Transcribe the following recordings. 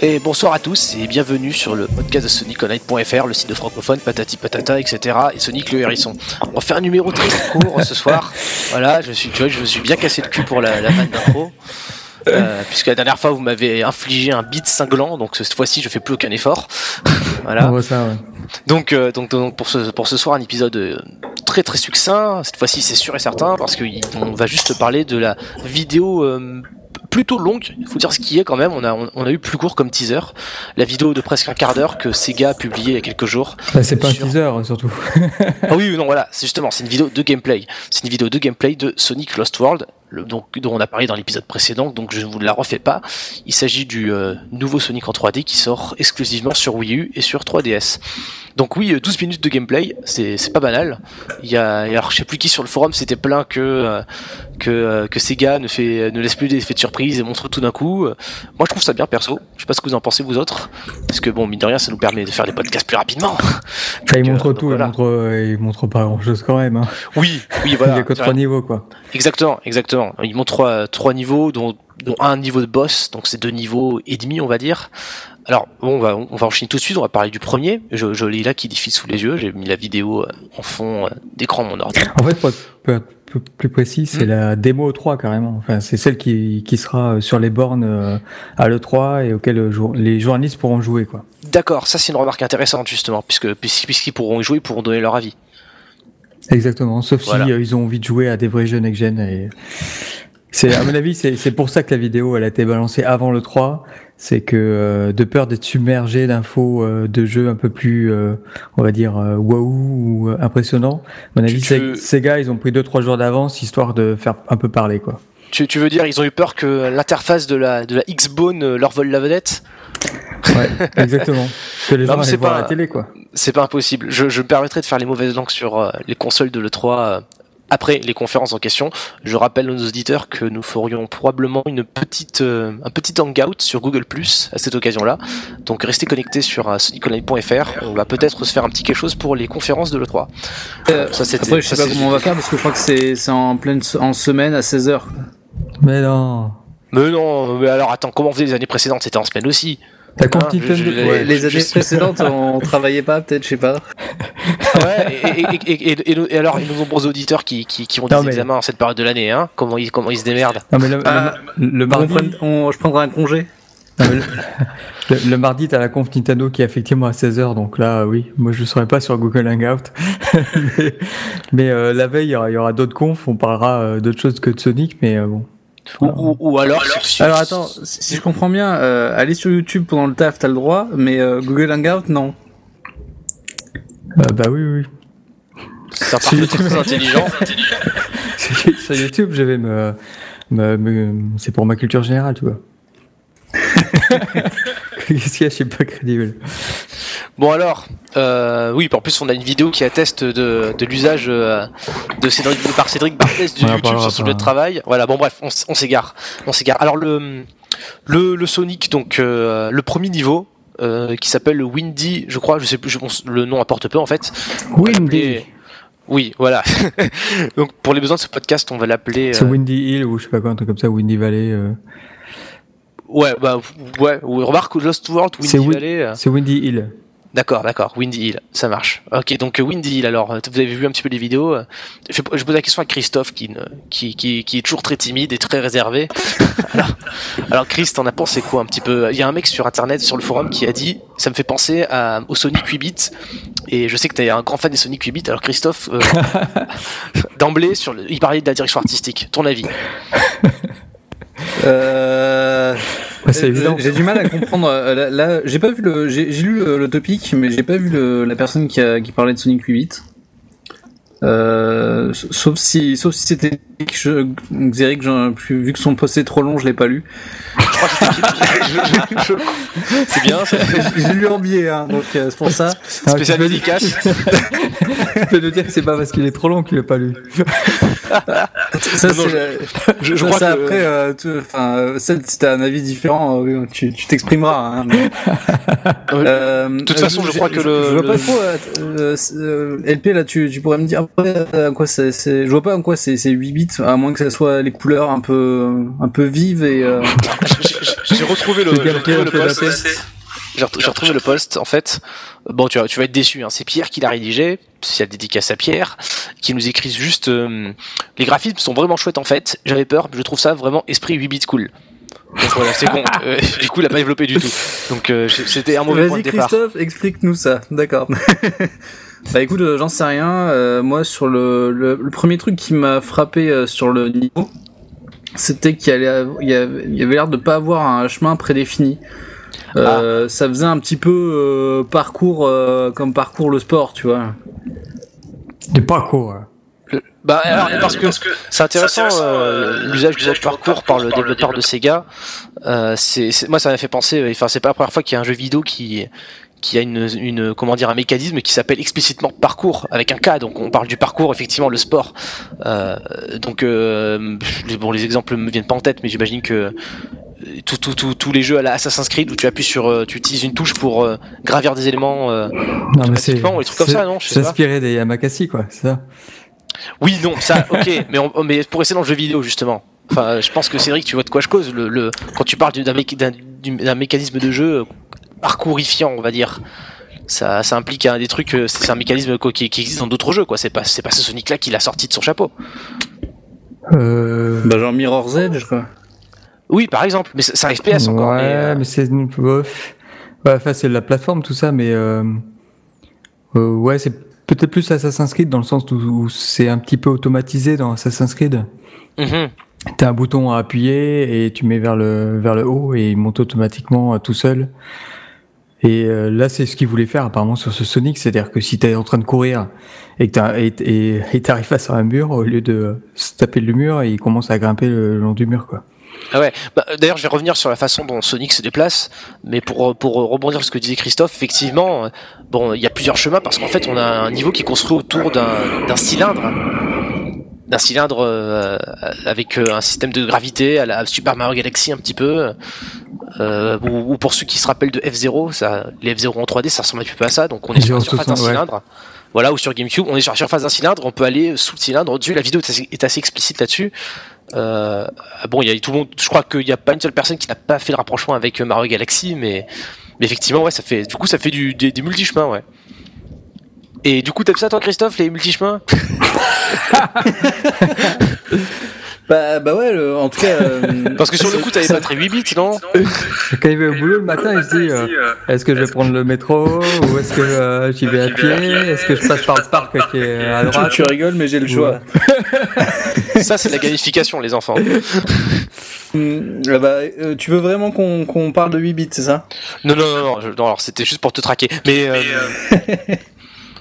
Et bonsoir à tous et bienvenue sur le podcast de SonicOnline.fr, le site de francophone, patati patata, etc. et Sonic le hérisson. On fait un numéro très court ce soir. Voilà, je suis, tu vois, je me suis bien cassé le cul pour la, la vanne d'intro. Euh, puisque la dernière fois vous m'avez infligé un beat cinglant, donc cette fois-ci je fais plus aucun effort. voilà. On voit ça, ouais. Donc, euh, donc, donc pour, ce, pour ce soir, un épisode euh, très très succinct. Cette fois-ci, c'est sûr et certain parce qu'on va juste parler de la vidéo euh, plutôt longue. Il faut dire ce qui est quand même. On a, on, a eu plus court comme teaser. La vidéo de presque un quart d'heure que Sega a publié il y a quelques jours. Bah, c'est pas Sur- un teaser, surtout. Ah oui, non, voilà, c'est justement, c'est une vidéo de gameplay. C'est une vidéo de gameplay de Sonic Lost World, le- donc, dont on a parlé dans l'épisode précédent, donc je ne vous la refais pas. Il s'agit du euh, nouveau Sonic en 3D qui sort exclusivement sur Wii U et sur 3DS. Donc oui, euh, 12 minutes de gameplay, c'est pas banal. Il y a, alors je sais plus qui sur le forum s'était plaint que euh, que euh, que Sega ne fait ne laisse plus d'effets de surprise et montre tout d'un coup. Euh, Moi je trouve ça bien perso. Je sais pas ce que vous en pensez vous autres, parce que bon mine de rien ça nous permet de faire des podcasts plus rapidement. Enfin, il montre euh, tout, voilà. il, montre, euh, il montre pas grand chose quand même. Hein. Oui, oui il voilà. y a que trois niveaux, quoi. Exactement, exactement. Ils montrent trois, trois niveaux, dont, dont un niveau de boss, donc c'est deux niveaux et demi, on va dire. Alors, bon, on va, on va enchaîner tout de suite, on va parler du premier. Je, je l'ai là qui défile sous les yeux, j'ai mis la vidéo euh, en fond euh, d'écran mon ordi. En fait, pour être plus- précis, c'est Mm. la démo 3 carrément. Enfin, c'est celle qui, qui sera euh, sur les bornes à l'E3 et auquel les journalistes pourront jouer, quoi. D'accord, ça c'est une remarque intéressante justement, puisque puisqu- puisqu'ils pourront y jouer, ils pourront donner leur avis. Exactement, sauf Voilà. si euh, ils ont envie de jouer à des vrais jeux next-gen. Et... C'est, à mon avis, c'est, c'est pour ça que la vidéo elle a été balancée avant le 3. C'est que euh, de peur d'être submergé d'infos euh, de jeux un peu plus, euh, on va dire, euh, waouh ou euh, impressionnants, à mon avis, ces gars, ils ont pris 2-3 jours d'avance histoire de faire un peu parler, quoi. Tu, tu veux dire, ils ont eu peur que l'interface de la, de la X-Bone euh, leur vole la vedette? Ouais, exactement. Que les gens c'est voir pas- à la télé, quoi. C'est pas impossible. Je, je me permettrai de faire les mauvaises langues sur euh, les consoles de l'E3 euh, après les conférences en question. Je rappelle à nos auditeurs que nous ferions probablement une petite, euh, un petit hangout sur Google Plus à cette occasion-là. Donc restez connectés sur euh, soniconline.fr. On va peut-être se faire un petit quelque chose pour les conférences de l'E3. Euh, Ça, c'était- Après, je sais ça, pas c'est- comment on va faire parce que je crois que c'est c'est en pleine en semaine à 16h. Mais non. Mais non, mais alors attends, comment on faisait les années précédentes? C'était en semaine aussi. La Ah, je- je- ouais. les années précédentes, on travaillait pas, peut-être, je sais pas. Ouais, et, et, et, et- et nos- et alors, nos nombreux auditeurs qui, qui, qui ont des mais- examens en cette période de l'année, hein, comment ils, comment ils se démerdent Non, mais le, Ah, le, le On mardi, on- je prendrai un congé. non, le, le- le mardi, t'as la conf Nintendo qui est effectivement à 16h, donc là, oui, moi je serai pas sur Google Hangout. mais mais, euh, la veille, il y aura, il y aura d'autres confs, on parlera euh, d'autres choses que de Sonic, mais euh, bon. Ou, ou, ou alors, Alors attends, si si je comprends bien, euh, aller sur YouTube pendant le taf, t'as le droit, mais euh, Google Hangout, non. Euh, bah oui, oui, c'est un parfait très intelligent. oui. sur YouTube, je vais me. me- me- c'est pour ma culture générale, tu vois. Qu'est-ce qu'il y a, je suis pas crédible. Bon alors, euh, oui, en plus on a une vidéo qui atteste de, de l'usage euh, de Cédric, par Cédric Barthez de On en YouTube sur son lieu de travail. Voilà, bon bref, on, on s'égare, on s'égare. Alors le, le, le Sonic, donc euh, le premier niveau, euh, qui s'appelle le Windy, je crois, je sais plus, je pense, le nom apporte peu en fait. On Windy. Oui, voilà. donc pour les besoins de ce podcast, on va l'appeler. C'est euh, Windy Hill ou je sais pas quoi, un truc comme ça, Windy Valley. euh. Ouais, bah ouais. ou- Remarque Lost World, C'est Windy Win- Valley. euh, C'est Windy Hill. D'accord, d'accord. Windy Hill, ça marche. Ok, donc euh, Windy Hill. Alors, euh, vous avez vu un petit peu les vidéos. euh, Je, je pose la question à Christophe, qui, ne- qui, qui, qui est toujours très timide et très réservé. alors, alors, Chris, t'en as pensé quoi un petit peu? Il y a un mec sur Internet, sur le forum, qui a dit, ça me fait penser à, au Sonic 8 bits. Et je sais que t'es un grand fan des Sonic 8 bits. Alors, Christophe, euh, d'emblée, sur le, il parlait de la direction artistique. Ton avis? Euh... C'est euh, évident. J'ai du mal à comprendre. euh, Là, là, j'ai pas vu le, j'ai lu le, le topic, mais j'ai pas vu le, la personne qui, a, qui parlait de Sonic 8 bits. Euh, sauf si, sauf si c'était Xeric, vu que son post est trop long, je l'ai pas lu. C'est bien, c'est J'ai lu en biais, hein, donc euh, c'est pour ça. Ah, spécial peux- dédicace. Tu peux nous dire que c'est pas parce qu'il est trop long qu'il l'a pas lu. ça, c'est je, je crois que après, euh, enfin, euh, si t'as un avis différent, euh, tu t'exprimeras. Hein, euh, de toute façon, je, crois que le. Je vois pas trop. Euh, LP là, tu, tu pourrais me dire à quoi c'est. Je vois pas en quoi c'est 8 bits, à moins que ça soit les couleurs un peu un peu vives et. J'ai retrouvé le, le post. J'ai retrouvé le post. En fait, bon, tu vas, tu vas être déçu. Hein. C'est Pierre qui l'a rédigé. C'est la dédicace à Pierre, qui nous écrit juste euh, les graphismes sont vraiment chouettes en fait. J'avais peur, je trouve ça vraiment esprit 8 bits cool. Donc voilà, c'est con. Euh, du coup, il a pas développé du tout. Donc euh, c'était un mauvais point de départ. Christophe, explique-nous ça. D'accord. bah écoute, j'en sais rien. moi, sur le, le, premier truc qui m'a frappé sur le niveau, c'était qu'il y, avait l'air de pas avoir un chemin prédéfini. Euh, ah. Ça faisait un petit peu euh, parcours euh, comme parcours le sport, tu vois. Du parcours. bah, alors, parce, que, c'est intéressant, l'usage du parcours par le développeur de Sega. c'est, moi, ça m'a fait penser. Enfin, c'est pas la première fois qu'il y a un jeu vidéo qui qui a une, une, comment dire un mécanisme qui s'appelle explicitement parcours avec un K donc on parle du parcours effectivement le sport euh, donc euh, bon les exemples me viennent pas en tête mais j'imagine que tous les jeux à la Assassin's Creed où tu appuies sur, euh, tu utilises une touche pour euh, gravir des éléments euh, non, mais c'est, ou des trucs comme ça, non S'inspirer des Yamakasi, quoi, c'est ça? Oui, non, ça, ok, mais, mais pour rester dans le jeu vidéo, justement. Enfin, je pense que Cédric, tu vois de quoi je cause. Le, le quand tu parles d'un, mécanisme de jeu parcourifiant, on va dire, ça, ça implique un, des trucs, c'est un mécanisme qui, qui, existe dans d'autres jeux, quoi. C'est pas, c'est pas ce Sonic-là qui l'a sorti de son chapeau. Euh... Bah genre Mirror's Edge, quoi. Oui, par exemple, mais ça FPS encore. Ouais, euh, mais, c'est ouais, enfin, c'est la plateforme tout ça, mais euh... Euh, ouais, c'est peut-être plus Assassin's Creed dans le sens où, c'est un petit peu automatisé dans Assassin's Creed. Mm T'as un bouton à appuyer et tu mets vers le vers le haut et il monte automatiquement euh, tout seul. Et euh, là, c'est ce qu'il voulait faire apparemment sur ce Sonic, c'est-à-dire que si t'es en train de courir et que t'arrives face à un mur, au lieu de se taper le mur, il commence à grimper le long du mur, quoi. Ah ouais. Bah, D'ailleurs, je vais revenir sur la façon dont Sonic se déplace, mais pour pour rebondir sur ce que disait Christophe, effectivement, bon, il y a plusieurs chemins parce qu'en fait, on a un niveau qui est construit autour d'un cylindre, d'un cylindre euh, avec euh, un système de gravité à la Super Mario Galaxy un petit peu, euh, ou, pour ceux qui se rappellent de F0, ça, les F0 en 3D, ça ressemble un petit peu à ça. Donc on est sur la surface d'un cylindre. Voilà, ou sur GameCube, on est sur la surface d'un cylindre, on peut aller sous le cylindre. Dieu, la vidéo est assez explicite là-dessus. Euh, bon, il y a tout le monde. Je crois qu'il n'y a pas une seule personne qui n'a pas fait le rapprochement avec Mario Galaxy, mais, mais effectivement, ouais, ça fait. Du coup, ça fait du, des, des multi-chemins, ouais. Et du coup, t'aimes ça, toi, Christophe, les multi-chemins Bah, bah ouais, en tout cas. Euh, Parce que sur le coup, t'avais pas très 8 bits, non Quand il va au boulot le matin, il se dit euh, est-ce que je vais prendre le métro ou est-ce que euh, j'y vais à pied Est-ce que je passe par le parc qui est à droite Tu, rigoles, mais j'ai le choix. Ça, c'est de la gamification, les enfants. Hmm, bah, tu veux vraiment qu'on parle de 8 bits, c'est ça? Non, non, non, non, non alors c'était juste pour te traquer. Mais.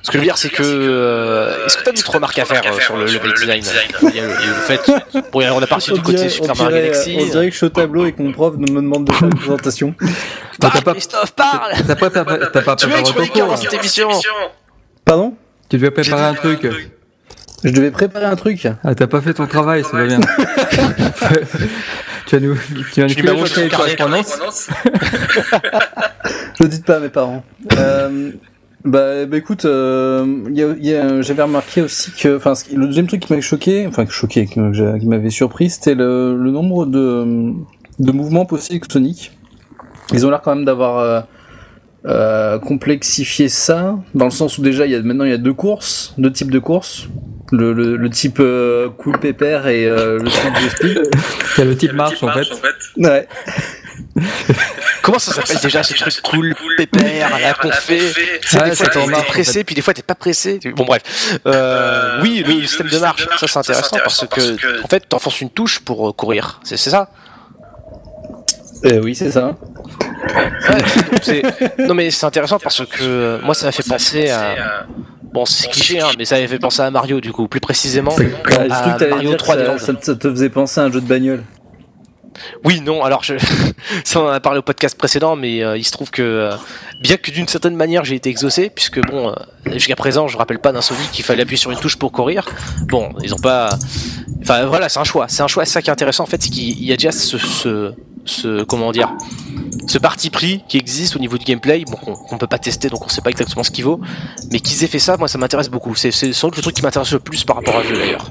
Ce que je veux dire, c'est que. Euh, est-ce que tu as d'autres remarques à faire euh, sur le level design il y, a, le fait. Bon, on a parti du côté Super Mario Galaxy. On dirait que je suis au tableau et que mon prof me demande de faire une présentation. Parle, pas, Christophe, parle T'as pas, pas, pas préparé ton cours dans cette émission Pardon? Tu devais préparer un truc. Je devais préparer un truc. Ah, t'as pas fait ton travail, ça va bien. tu vas nous, tu vas nous faire une correspondance. Ne dites pas à mes parents. Euh, bah, bah écoute, euh, j'avais remarqué aussi que, enfin, le deuxième truc qui m'avait choqué, enfin choqué, qui m'avait surpris, c'était le, le, nombre de, de mouvements possibles Sonic. Ils ont l'air quand même d'avoir euh, euh, complexifié ça, dans le sens où déjà il y a maintenant il y a deux courses, deux types de courses. Le, le, le type euh, cool pépère et euh, le type de speed. Il y a le type marche, en fait. Ouais. Comment ça s'appelle déjà ce truc cool, pépère, là qu'on fait C'est des fois t'es pressé, puis des fois t'es pas pressé. Bon bref. Euh, oui, le système de marche, ça c'est intéressant parce que en fait t'enfonces une touche pour euh, courir. C'est ça euh, Oui, c'est ça. non mais c'est intéressant parce que euh, moi ça m'a fait penser à Bon, c'est cliché, hein, mais ça avait fait penser à Mario, du coup, plus précisément. à Mario 3D. Ça, ça, te faisait penser à un jeu de bagnole. Oui, non, alors je... ça on en a parlé au podcast précédent, mais euh, il se trouve que euh, bien que d'une certaine manière j'ai été exaucé, puisque bon, euh, jusqu'à présent je rappelle pas d'un Sonic qu'il fallait appuyer sur une touche pour courir. Bon, ils ont pas, Enfin voilà, c'est un choix. C'est un choix. C'est ça qui est intéressant en fait, c'est qu'il y a déjà ce, ce, ce- comment dire, ce parti pris qui existe au niveau du gameplay. Bon, qu'on peut pas tester, donc on sait pas exactement ce qu'il vaut. Mais qu'ils aient fait ça, moi ça m'intéresse beaucoup. C'est c'est sans doute le truc qui m'intéresse le plus par rapport à jeu d'ailleurs.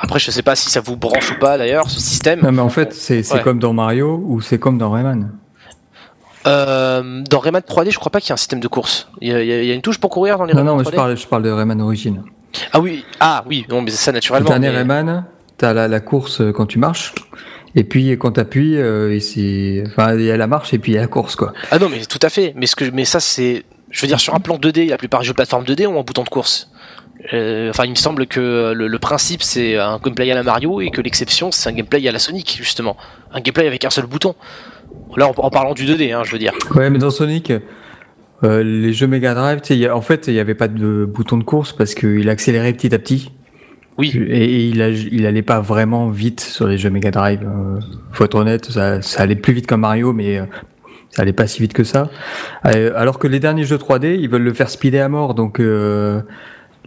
Après, je sais pas si ça vous branche ou pas d'ailleurs ce système. Non, mais en fait, c'est Ouais. comme dans Mario ou c'est comme dans Rayman. Euh, dans Rayman 3D, je crois pas qu'il y a un système de course. Il y a, il y une touche pour courir dans les Non, Rayman non, 3D je parle, je parle de Rayman Origin. Ah oui, ah oui, non, mais c'est ça Le naturellement. dernier mais- Rayman, t'as la, la course euh, quand tu marches, et puis quand t'appuies, euh, enfin, il y a la marche et puis il y a la course, quoi. Ah non, mais tout à fait. Mais ce que, mais ça c'est, je veux dire, sur un plan 2D, la plupart des jeux plateforme 2D ont un bouton de course. Euh, Enfin, il me semble que le, le principe c'est un gameplay à la Mario et que l'exception c'est un gameplay à la Sonic justement, un gameplay avec un seul bouton. Là, en, en parlant du 2D, hein, je veux dire. Ouais, mais dans Sonic, euh, les jeux Mega Drive, y a- en fait, il n'y avait pas de bouton de course parce qu'il accélérait petit à petit. Oui. Et, il, a- il allait pas vraiment vite sur les jeux Mega Drive. Euh, faut être honnête, ça, ça allait plus vite qu'un Mario, mais euh, ça allait pas si vite que ça. Euh, alors que les derniers jeux 3D, ils veulent le faire speeder à mort. Donc euh,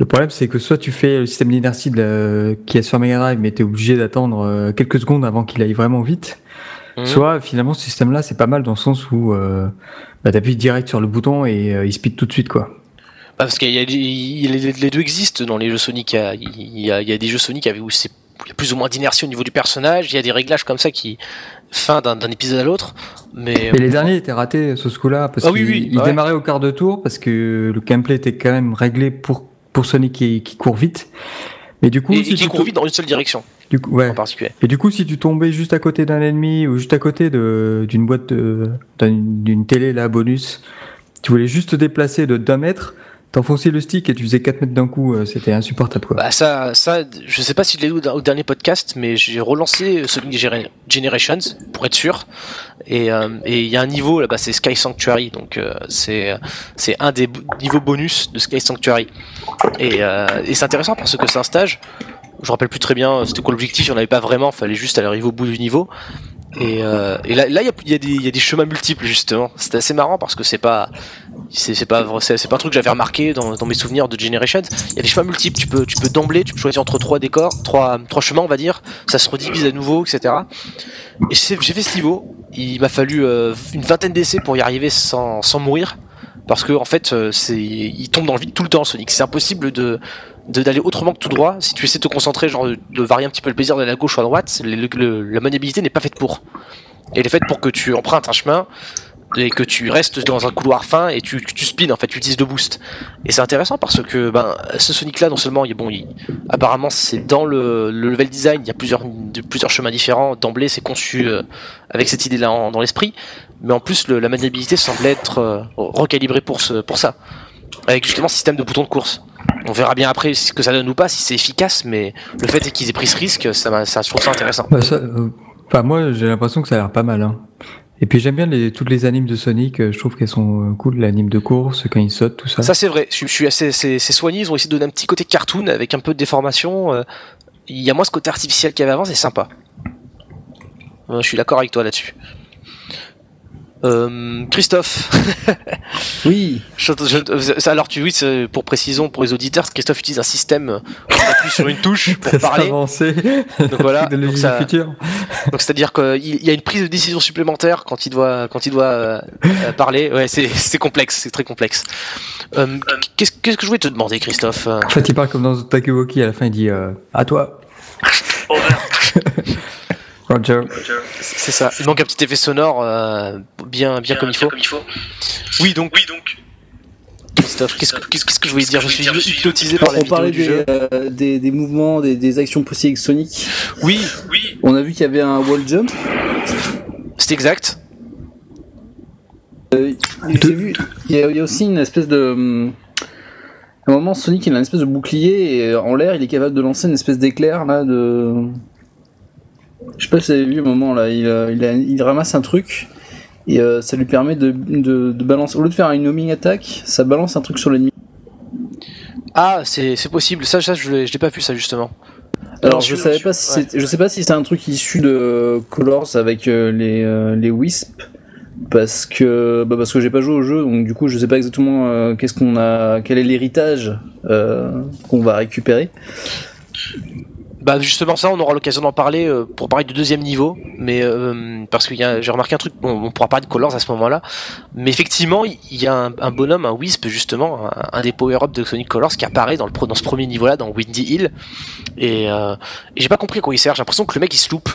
le problème, c'est que soit tu fais le système d'inertie la- qui est sur Mega Drive, mais tu es obligé d'attendre euh, quelques secondes avant qu'il aille vraiment vite. Mhm. Soit finalement ce système-là, c'est pas mal dans le sens où euh, bah, t'appuies direct sur le bouton et euh, il speed tout de suite quoi. Bah, parce y a, il- les, les deux existent dans les jeux Sonic. Il y a, y des jeux Sonic où c'est il y a plus ou moins d'inertie au niveau du personnage. Il y a des réglages comme ça qui fin d'un épisode à l'autre. Mais les derniers étaient ratés sur ce coup-là parce Ah oui, qu'ils oui, ils ouais. démarraient au quart de tour parce que le gameplay était quand même réglé pour pour Sonic qui, qui court vite. Mais du coup, et, si et qui tu court vite dans une seule direction du coup, ouais. en particulier. Et du coup, si tu tombais juste à côté d'un ennemi ou juste à côté de- d'une boîte d'une télé là bonus, tu voulais juste te déplacer de d'un mètre, t'enfonçais le stick et tu faisais 4 mètres d'un coup, euh, c'était insupportable quoi. Bah ça, ça, je sais pas si je l'ai dit au dernier podcast, mais j'ai relancé Sonic Gener- Generations pour être sûr. Et euh, et il y a un niveau là-bas, c'est Sky Sanctuary, donc euh, c'est un des niveaux bonus de Sky Sanctuary. Et, euh, et c'est intéressant parce que c'est un stage. Je me rappelle plus très bien, c'était quoi l'objectif, il en avait pas vraiment, fallait juste aller arriver au bout du niveau. Et, et là, il y a, il y, a il y a des chemins multiples justement. C'est assez marrant parce que c'est pas, c'est pas, c'est pas un truc que j'avais remarqué dans, dans mes souvenirs de Generations. Il y a des chemins multiples. Tu peux, tu peux d'emblée, tu peux choisir entre trois décors, trois, trois chemins, on va dire. Ça se redivise à nouveau, etc. Et j'ai fait ce niveau. Il m'a fallu euh, une vingtaine d'essais pour y arriver sans, sans mourir. Parce que en fait, euh, c'est, il tombe dans le vide tout le temps, Sonic. C'est impossible de de- d'aller autrement que tout droit. Si tu essaies de te concentrer, genre de, de varier un petit peu le plaisir d'aller à gauche ou à droite, la maniabilité n'est pas faite pour. Elle est faite pour que tu empruntes un chemin et que tu restes dans un couloir fin et tu, tu spins en fait, tu utilises le boost. Et c'est intéressant parce que ben, ce Sonic là, non seulement, il, bon, il- apparemment c'est dans le, le level design, il y a plusieurs, de, plusieurs chemins différents. D'emblée, c'est conçu euh, avec cette idée là dans l'esprit, mais en plus le- la maniabilité semble être euh, recalibrée pour, ce, pour ça. Avec justement ce système de boutons de course. On verra bien après ce que ça donne ou pas, si c'est efficace, mais le fait qu'ils aient pris ce risque, ça, ça, je trouve ça intéressant. Bah, ça, euh, moi, j'ai l'impression que ça a l'air pas mal. Hein. Et puis j'aime bien toutes les animes de Sonic. euh, Je trouve qu'elles sont euh, cool, l'anime de course quand il saute, tout ça. Ça c'est vrai, je, suis assez soigné, ils ont essayé de donner un petit côté cartoon avec un peu de déformation. euh, Il y a moins ce côté artificiel qu'il y avait avant, c'est sympa. Je suis d'accord avec toi là-dessus. Euh, Christophe, Oui. je- je- alors tu oui, c'est- pour précision pour les auditeurs, Christophe utilise un système où on appuie sur une touche pour parler. avancé. Donc voilà, donc ça- futur. Donc c'est-à-dire qu'il il y a une prise de décision supplémentaire quand il doit quand il doit euh, euh, parler. Ouais, c'est c'est complexe, c'est très complexe. Euh, qu'est-ce qu'est-ce que je voulais te demander, Christophe? Euh, En fait, il parle comme dans Takuwoki. À la fin, il dit euh, à toi. Roger. C'est ça. Il manque un petit effet sonore euh, bien, bien comme il faut. Oui, donc, Oui, donc, Christophe, qu'est-ce que, qu'est-ce que je voulais dire? Je suis hypnotisé par la On vidéo parlait du des, jeu. euh, des, des mouvements, des, des actions possibles avec Sonic. Oui, oui, On a vu qu'il y avait un wall jump. c'est exact. Euh, J'ai vu, il y, y a aussi une espèce de. hum, À un moment, Sonic il a une espèce de bouclier et euh, en l'air il est capable de lancer une espèce d'éclair là de. Je sais pas si vous avez vu un moment là, il, euh, il, a- il ramasse un truc et euh, ça lui permet de, de, de balancer. Au lieu de faire une homing attack, ça balance un truc sur l'ennemi. Ah, c'est, possible. Ça, ça je, l'ai, pas vu ça justement. Alors je savais pas si ouais. je sais pas si c'est un truc issu de Colors avec euh, les euh, les Wisp parce que bah parce que j'ai pas joué au jeu donc du coup je sais pas exactement euh, qu'est-ce qu'on a quel est l'héritage euh, qu'on va récupérer. Bah justement ça, on aura l'occasion d'en parler euh, pour parler du deuxième niveau, mais euh, parce que j'ai remarqué un truc, bon, on pourra parler de Colors à ce moment-là, mais effectivement il y a un, bonhomme, un Wisp justement, un, des power-up de Sonic Colors qui apparaît dans, le, dans ce premier niveau-là, dans Windy Hill, et, euh, et j'ai pas compris à quoi il sert, j'ai l'impression que le mec il se loupe.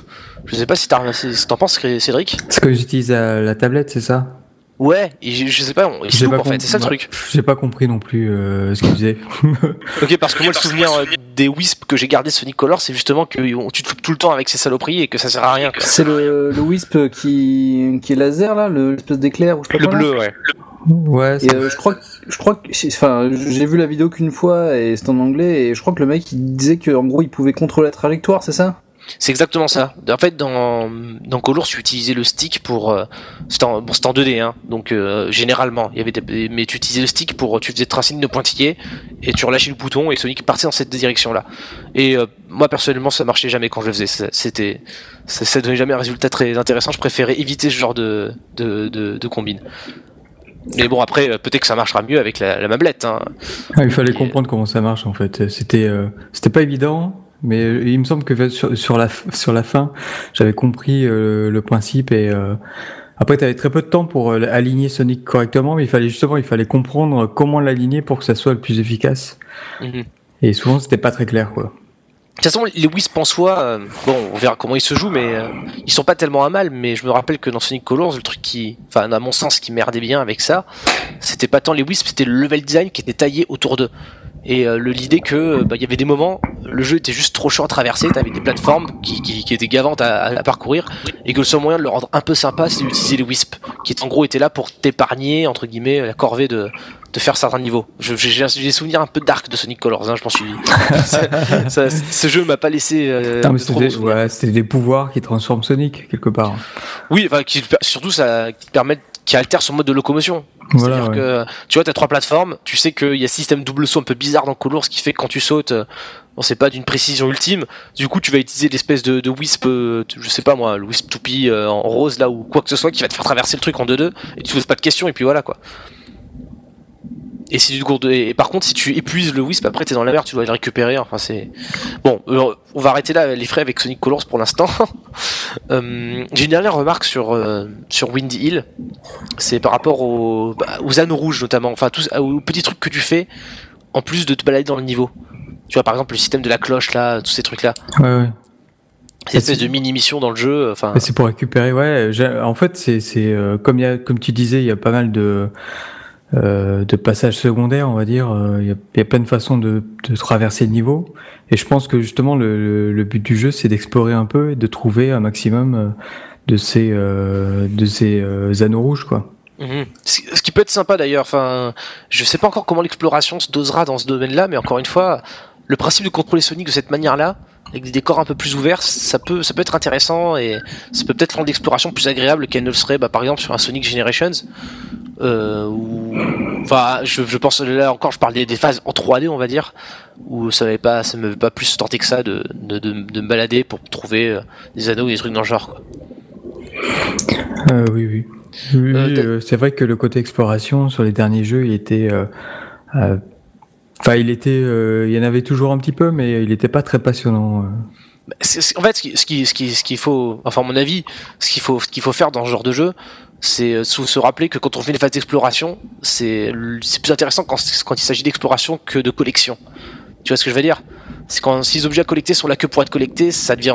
Je sais pas si t'en penses Cédric. Est-ce que j'utilise la tablette, c'est ça? Ouais, je, sais pas, il se loupe en fait, c'est ça le truc. J'ai pas compris non plus euh, ce qu'il disait. ok, parce que moi le souvenir euh, des Wisp que j'ai gardé Sonic Color, c'est justement que tu te loupes tout le temps avec ces saloperies et que ça sert à rien. C'est le, le, Wisp qui, qui est laser là, l'espèce d'éclair ou je sais pas Le bleu, ouais. Ouais. Et euh, je crois, je crois que, enfin, j'ai vu la vidéo qu'une fois et c'est en anglais et je crois que le mec il disait qu'en gros il pouvait contrôler la trajectoire, c'est ça? C'est exactement ça. En fait, dans, dans Colors, tu utilisais le stick pour. Euh, c'était en, bon, en 2D, hein, donc euh, généralement. Il y avait des, mais tu utilisais le stick pour. Tu faisais tracer de pointillés et tu relâchais le bouton et Sonic partait dans cette direction-là. Et euh, moi, personnellement, ça marchait jamais quand je le faisais. C'était. Ça, ça donnait jamais un résultat très intéressant. Je préférais éviter ce genre de, de, de, de combine. Mais bon, après, peut-être que ça marchera mieux avec la, la mablette. Hein. Ah, il fallait comprendre comment ça marche en fait. C'était, c'était pas évident. Mais euh, il me semble que sur, la, sur la fin, j'avais compris euh, le principe et euh, après, tu avais très peu de temps pour aligner Sonic correctement, mais il fallait justement, il fallait comprendre comment l'aligner pour que ça soit le plus efficace. Mhm. Et souvent, c'était pas très clair, quoi. De toute façon, les Wisp en soi, bon, on verra comment ils se jouent, mais ils sont pas tellement à mal. Mais je me rappelle que dans Sonic Colors, le truc qui, enfin, à mon sens, qui merdait bien avec ça, c'était pas tant les Wisp, c'était le level design qui était taillé autour d'eux et euh, l'idée que euh, bah, il y avait des moments le jeu était juste trop chaud à traverser t'avais des plateformes qui, qui, étaient gavantes à, à, parcourir et que le seul moyen de le rendre un peu sympa c'est d'utiliser les wisps qui en gros étaient là pour t'épargner entre guillemets la corvée de de faire certains niveaux. J'ai des souvenirs un peu dark de Sonic Colors, hein, je m'en suis. ça, ce jeu m'a pas laissé. Euh, c'était des, pouvoirs qui transforment Sonic quelque part. Oui, enfin, qui, surtout ça qui permet qui altère son mode de locomotion. C'est-à-dire que tu vois, tu as trois plateformes, tu sais qu'il y a système double saut un peu bizarre dans Colors ce qui fait que quand tu sautes, euh, on sait pas d'une précision ultime. Du coup, tu vas utiliser l'espèce de, de wisp, euh, je sais pas moi, le wisp toupie euh, en rose là ou quoi que ce soit qui va te faire traverser le truc en 2-2 et tu poses pas de questions et puis voilà quoi. Et si du et par contre, si tu épuises le Wisp, après t'es dans la mer, tu dois le récupérer. Enfin, c'est bon. on va arrêter là les frais avec Sonic Colors pour l'instant. euh, J'ai une dernière remarque sur euh, sur Windy Hill. C'est par rapport aux, bah, aux anneaux rouges notamment. Enfin, tous aux petits trucs que tu fais en plus de te balader dans le niveau. Tu vois, par exemple, le système de la cloche là, tous ces trucs là. Ouais, ouais. Cette espèce de mini mission dans le jeu. Enfin. C'est pour récupérer. Ouais. En fait, c'est c'est euh, comme il y a comme tu disais, il y a pas mal de euh, de passage secondaire, on va dire. Il euh, y, a, plein de façons de, traverser le niveau. Et je pense que justement, le, but du jeu, c'est d'explorer un peu et de trouver un maximum euh, de ces, de ces anneaux rouges, quoi. Mhm. Ce qui peut être sympa d'ailleurs. Enfin, je sais pas encore comment l'exploration se dosera dans ce domaine-là, mais encore une fois, le principe de contrôler Sonic de cette manière-là, avec des décors un peu plus ouverts, ça peut, ça peut être intéressant et ça peut peut-être rendre l'exploration plus agréable qu'elle ne le serait, bah, par exemple, sur un Sonic Generations. Euh, enfin, je, je, pense là encore, je parlais des phases en 3D, on va dire, où ça m'avait pas, ça m'avait pas plus tenté que ça de, de, de, de, me balader pour trouver euh, des anneaux et des trucs dans le genre. Quoi. Euh, oui, oui. oui euh, c'est vrai que le côté exploration sur les derniers jeux, il était Enfin, il était, il y en avait toujours un petit peu, mais il n'était pas très passionnant. en fait, ce qu'il ce qui, ce qu'il faut, enfin, à mon avis, ce qu'il faut, ce qu'il faut faire dans ce genre de jeu, c'est euh, se rappeler que quand on fait des phases d'exploration, c'est plus intéressant quand, quand il s'agit d'exploration que de collection. Tu vois ce que je veux dire? C'est quand si les objets à collecter sont là que pour être collectés, ça devient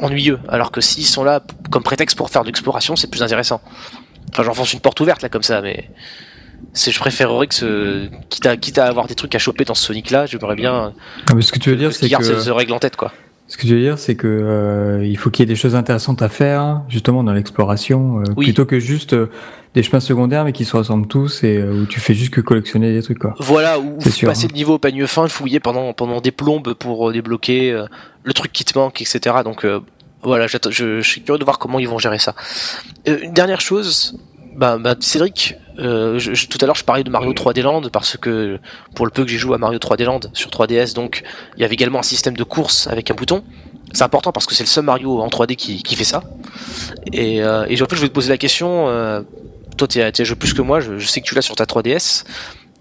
ennuyeux. Alors que s'ils sont là comme prétexte pour faire de l'exploration, c'est plus intéressant. Enfin, j'enfonce une porte ouverte là comme ça, mais je préférerais que ce quitte à quitte à avoir des trucs à choper dans ce Sonic là, j'aimerais bien. Ah, mais ce que tu veux dire, c'est que règle en tête quoi. Ce que je veux dire, c'est que euh, il faut qu'il y ait des choses intéressantes à faire, justement dans l'exploration, euh, plutôt que juste euh, des chemins secondaires, mais qui se ressemblent tous et où tu fais juste que collectionner des trucs, quoi. Voilà, ou passer le niveau au panier fin, fouiller pendant pendant des plombes pour débloquer le truc qui te manque, etc. Donc voilà, je, je, suis curieux de voir comment ils vont gérer ça. une dernière chose, bah, bah Cédric, euh, je, tout à l'heure je parlais de Mario 3D Land parce que pour le peu que j'ai joué à Mario 3D Land sur 3DS, donc il y avait également un système de course avec un bouton. C'est important parce que c'est le seul Mario en 3D qui, qui fait ça. Et, euh, et en fait je vais te poser la question, euh, toi tu as, joué plus que moi, je, sais que tu l'as sur ta 3DS.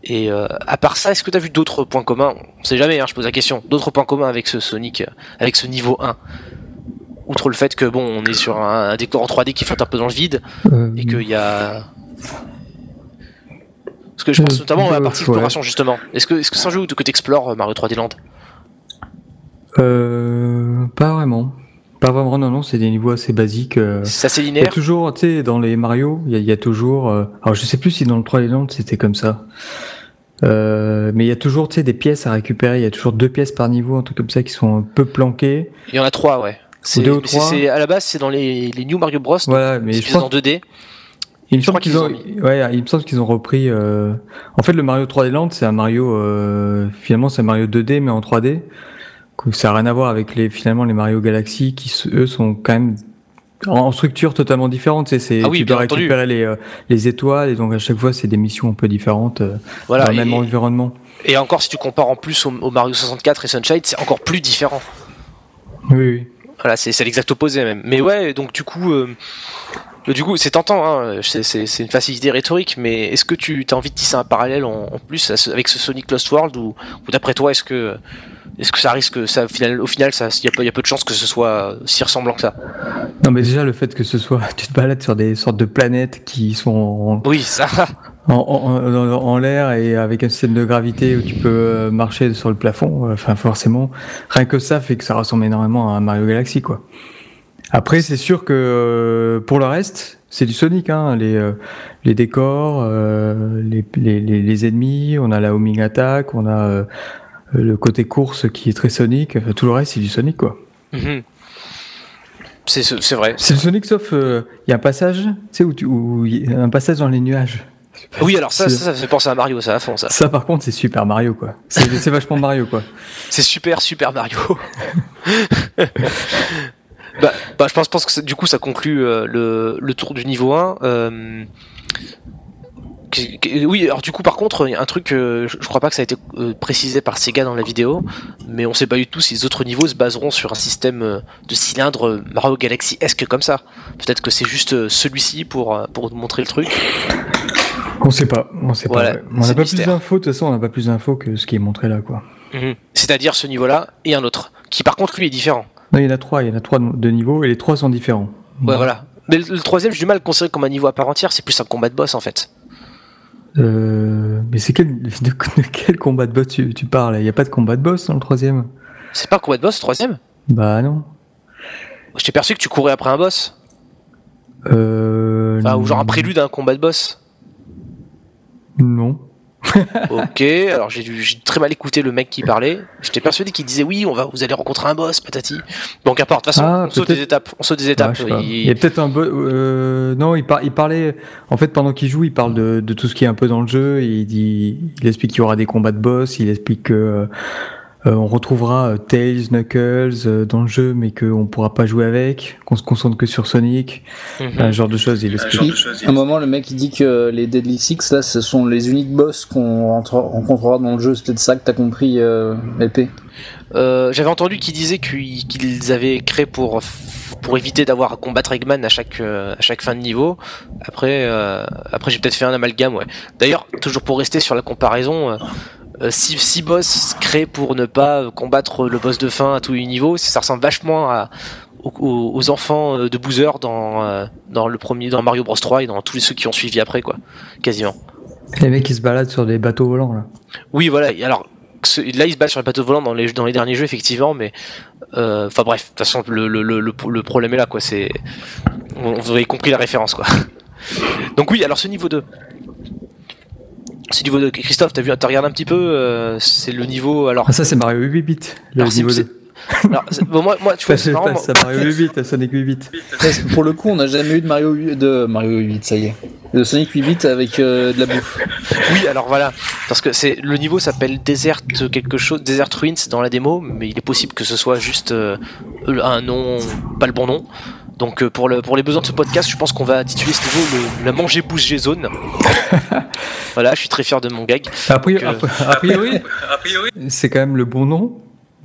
Et euh, à part ça, est-ce que tu as vu d'autres points communs? On sait jamais, hein, je pose la question. D'autres points communs avec ce Sonic, avec ce niveau 1 Outre le fait que bon, on est sur un, décor en 3D qui flotte un peu dans le vide Euh, et qu'il y a. Parce que je pense Euh, notamment à la euh, partie ouais. exploration justement. Est-ce que est-ce que c'est un jeu où que tu explores Mario 3D Land? Euh, pas vraiment. Pas vraiment, non, non, c'est des niveaux assez basiques. euh. C'est assez Il y a linéaire toujours, tu sais, dans les Mario, il y a, il y a toujours. euh, alors, je sais plus si dans le 3D Land c'était comme ça. Euh, mais il y a toujours, tu sais, des pièces à récupérer. Il y a toujours deux pièces par niveau, un truc comme ça, qui sont un peu planquées. Il y en a trois, ouais. C'est, deux ou trois. à la base, c'est dans les, les New Mario Bros. Voilà, mais c'est je pense en 2D. Il me Je semble crois qu'ils ont, ouais, il me semble qu'ils ont repris. euh, En fait, le Mario 3D Land, c'est un Mario. euh, Finalement, c'est un Mario 2D mais en 3D. Donc, Ça n'a rien à voir avec les finalement les Mario Galaxy qui eux sont quand même en structure totalement différente. C'est Ah oui, tu dois récupérer les euh, les étoiles et donc à chaque fois c'est des missions un peu différentes Voilà. dans le même environnement. et encore, si tu compares en plus au, au Mario 64 et Sunshine, c'est encore plus différent. Oui, oui. Voilà, c'est, l'exact opposé même. Mais ouais, donc du coup, euh, du coup, c'est tentant. Hein, c'est, une facilité rhétorique, mais est-ce que tu as envie de tisser un parallèle en, en plus ce- avec ce Sonic Lost World ou, ou d'après toi, est-ce que est-ce que ça risque, ça, au final, au final, ça, il y, a peu- il y a peu de chances que ce soit si ressemblant que ça? Non, mais déjà le fait que ce soit, tu te balades sur des sortes de planètes qui sont en, Oui, ça. En, en, en- l'air et avec un système de gravité où tu peux euh, marcher sur le plafond, euh, enfin forcément, rien que ça fait que ça ressemble énormément à Mario Galaxy quoi. Après c'est sûr que euh, pour le reste c'est du Sonic, hein, les, les décors, les, les, les, ennemis, on a la homing attack, on a le côté course qui est très Sonic, enfin, tout le reste c'est du Sonic quoi. Mhm. C'est, c'est vrai. C'est Sonic sauf euh, il y a un passage, tu sais où, tu- où il y a un passage dans les nuages. Oui, alors ça, C'est- ça, ça fait penser à Mario, ça à fond, ça. Ça par contre c'est super Mario quoi. C'est vachement Mario quoi. C'est super, super Mario. bah, bah, je pense, pense que du coup, ça conclut euh, le, le tour du niveau 1. Euh, oui, alors du coup, par contre, il y a un truc, euh, je, crois pas que ça a été euh, précisé par Sega dans la vidéo, mais on sait pas du tout si les autres niveaux se baseront sur un système de cylindre Mario Galaxy-esque comme ça. Peut-être que c'est juste celui-ci pour, pour montrer le truc. On sait pas, on sait Voilà, pas. ouais. On n'a pas mystère. plus d'infos, de toute façon, on n'a pas plus d'infos que ce qui est montré là, quoi. Mhm. C'est-à-dire ce niveau-là et un autre, qui par contre lui est différent. Non, il y en a trois, il y en a trois de niveaux et les trois sont différents. Ouais, voilà. Mais le, le troisième, j'ai du mal à le considérer comme un niveau à part entière, c'est plus un combat de boss en fait. Euh, mais c'est quel, de, de quel combat de boss tu, tu parles? Il n'y a pas de combat de boss dans le troisième? C'est pas un combat de boss, le troisième? Bah non. Je t'ai perçu que tu courais après un boss. Euh, Enfin, ou genre un prélude à un combat de boss. Non. Ok, alors j'ai très mal écouté le mec qui parlait. J'étais persuadé qu'il disait oui, on va, vous allez rencontrer un boss, patati. Donc à part, de toute façon, Ah, on saute des étapes. On saute des Ah, étapes. pas. Il- Il y a peut-être un boss. Euh, non, il, par- il parlait. En fait, pendant qu'il joue, il parle de, de tout ce qui est un peu dans le jeu. Il dit, il explique qu'il y aura des combats de boss. Il explique que euh, euh, on retrouvera euh, Tails, Knuckles euh, dans le jeu, mais qu'on pourra pas jouer avec, qu'on se concentre que sur Sonic, Mhm. un genre de choses. Il explique. À un moment, le mec il dit que les Deadly Six, là, ce sont les uniques boss qu'on rencontrera dans le jeu. C'est peut-être ça que t'as compris, euh, LP. Euh, J'avais entendu qu'il disait qu'ils qu'ils avaient créé pour pour éviter d'avoir à combattre Eggman à chaque euh, à chaque fin de niveau. Après euh, après j'ai peut-être fait un amalgame ouais. D'ailleurs toujours pour rester sur la comparaison. Euh, euh, si, si boss créé pour ne pas combattre le boss de fin à tous les niveaux, ça ressemble vachement à, aux, enfants euh, de Boozer dans, euh, dans le premier dans Mario Bros 3 et dans tous ceux qui ont suivi après quoi, quasiment. Les mecs qui se baladent sur des bateaux volants là. Oui, voilà. Et alors, là, il se bat sur les bateaux volants dans les, dans les derniers jeux, effectivement, mais. euh, Enfin, bref, de toute façon, le, le, le, problème est là, quoi. C'est. Vous avez compris la référence, quoi. Donc, oui, alors ce niveau 2. Ce niveau 2, Christophe, t'as vu, t'as regardé un petit peu euh, C'est le niveau. Alors, Ah, ça c'est Mario 8 bits. Le Alors, c'est- niveau c'est- 2. alors, c'est- bon, moi, moi, tu vois, Ça, c'est marrant, à Mario 8 bits, Sonic 8 bits. Pour le coup, on n'a jamais eu de Mario 8, de Mario 8 bits, ça y est. De Sonic 8 bits avec euh, de la bouffe. Oui, alors voilà, parce que c'est le niveau s'appelle Desert quelque chose, Desert Ruins dans la démo, mais il est possible que ce soit juste euh, un nom, pas le bon nom. Donc euh, pour, le, pour les besoins de ce podcast, je pense qu'on va intituler ce niveau le, la manger bouger zone. voilà, je suis très fier de mon gag. A priori, Donc, euh, a priori, c'est quand même le bon nom.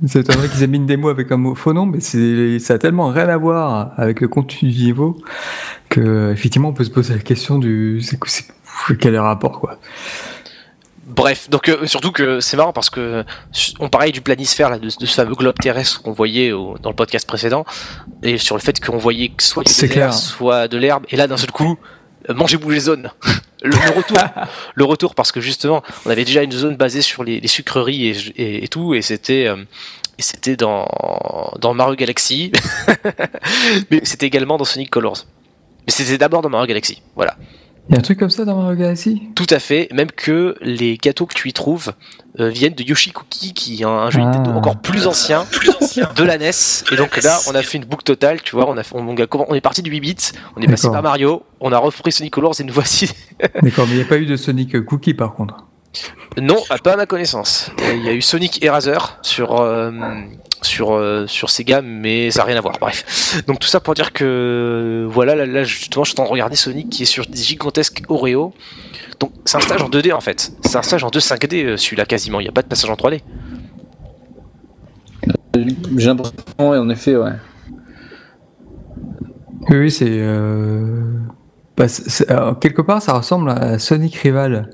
C'est vrai qu'ils aient mis une démo avec un mot- faux nom, mais c'est, ça a tellement rien à voir avec le contenu du niveau que effectivement on peut se poser la question du c'est, quoi- c'est- quel est le rapport quoi. Bref, donc euh, surtout que c'est marrant parce que on parlait du planisphère là, de, ce fameux globe terrestre qu'on voyait dans le podcast précédent et sur le fait qu'on voyait soit du désert, soit de l'herbe et là d'un seul coup euh, manger bouger zone le, retour. Le retour parce que justement on avait déjà une zone basée sur les, sucreries et, tout et c'était euh, et c'était dans dans Mario Galaxy. Mais c'était également dans Sonic Colors. Mais c'était d'abord dans Mario Galaxy. Voilà il y a un truc comme ça dans Mario Galaxy? Tout à fait, même que les gâteaux que tu y trouves euh, viennent de Yoshi Cookie, qui est un jeu ah. encore plus ancien, de la NES. Et donc là, on a fait une boucle totale, tu vois, on, a on, on est parti du 8 bits, on est passé par Mario, on a repris Sonic Colors et nous voici. D'accord, mais il n'y a pas eu de Sonic Cookie par contre non, pas à ma connaissance. Il y a eu Sonic Eraser sur euh, sur euh, sur Sega, mais ça n'a rien à voir. Bref. Donc tout ça pour dire que voilà, là, justement, je suis en train de regarder Sonic qui est sur des gigantesques Oreo. Donc c'est un stage en 2D en fait. C'est un stage en 2 5D euh, celui-là quasiment. Il n'y a pas de passage en 3D. J'ai l'impression, en effet, ouais. Oui, c'est. Bah, quelque part, ça ressemble à Sonic Rival.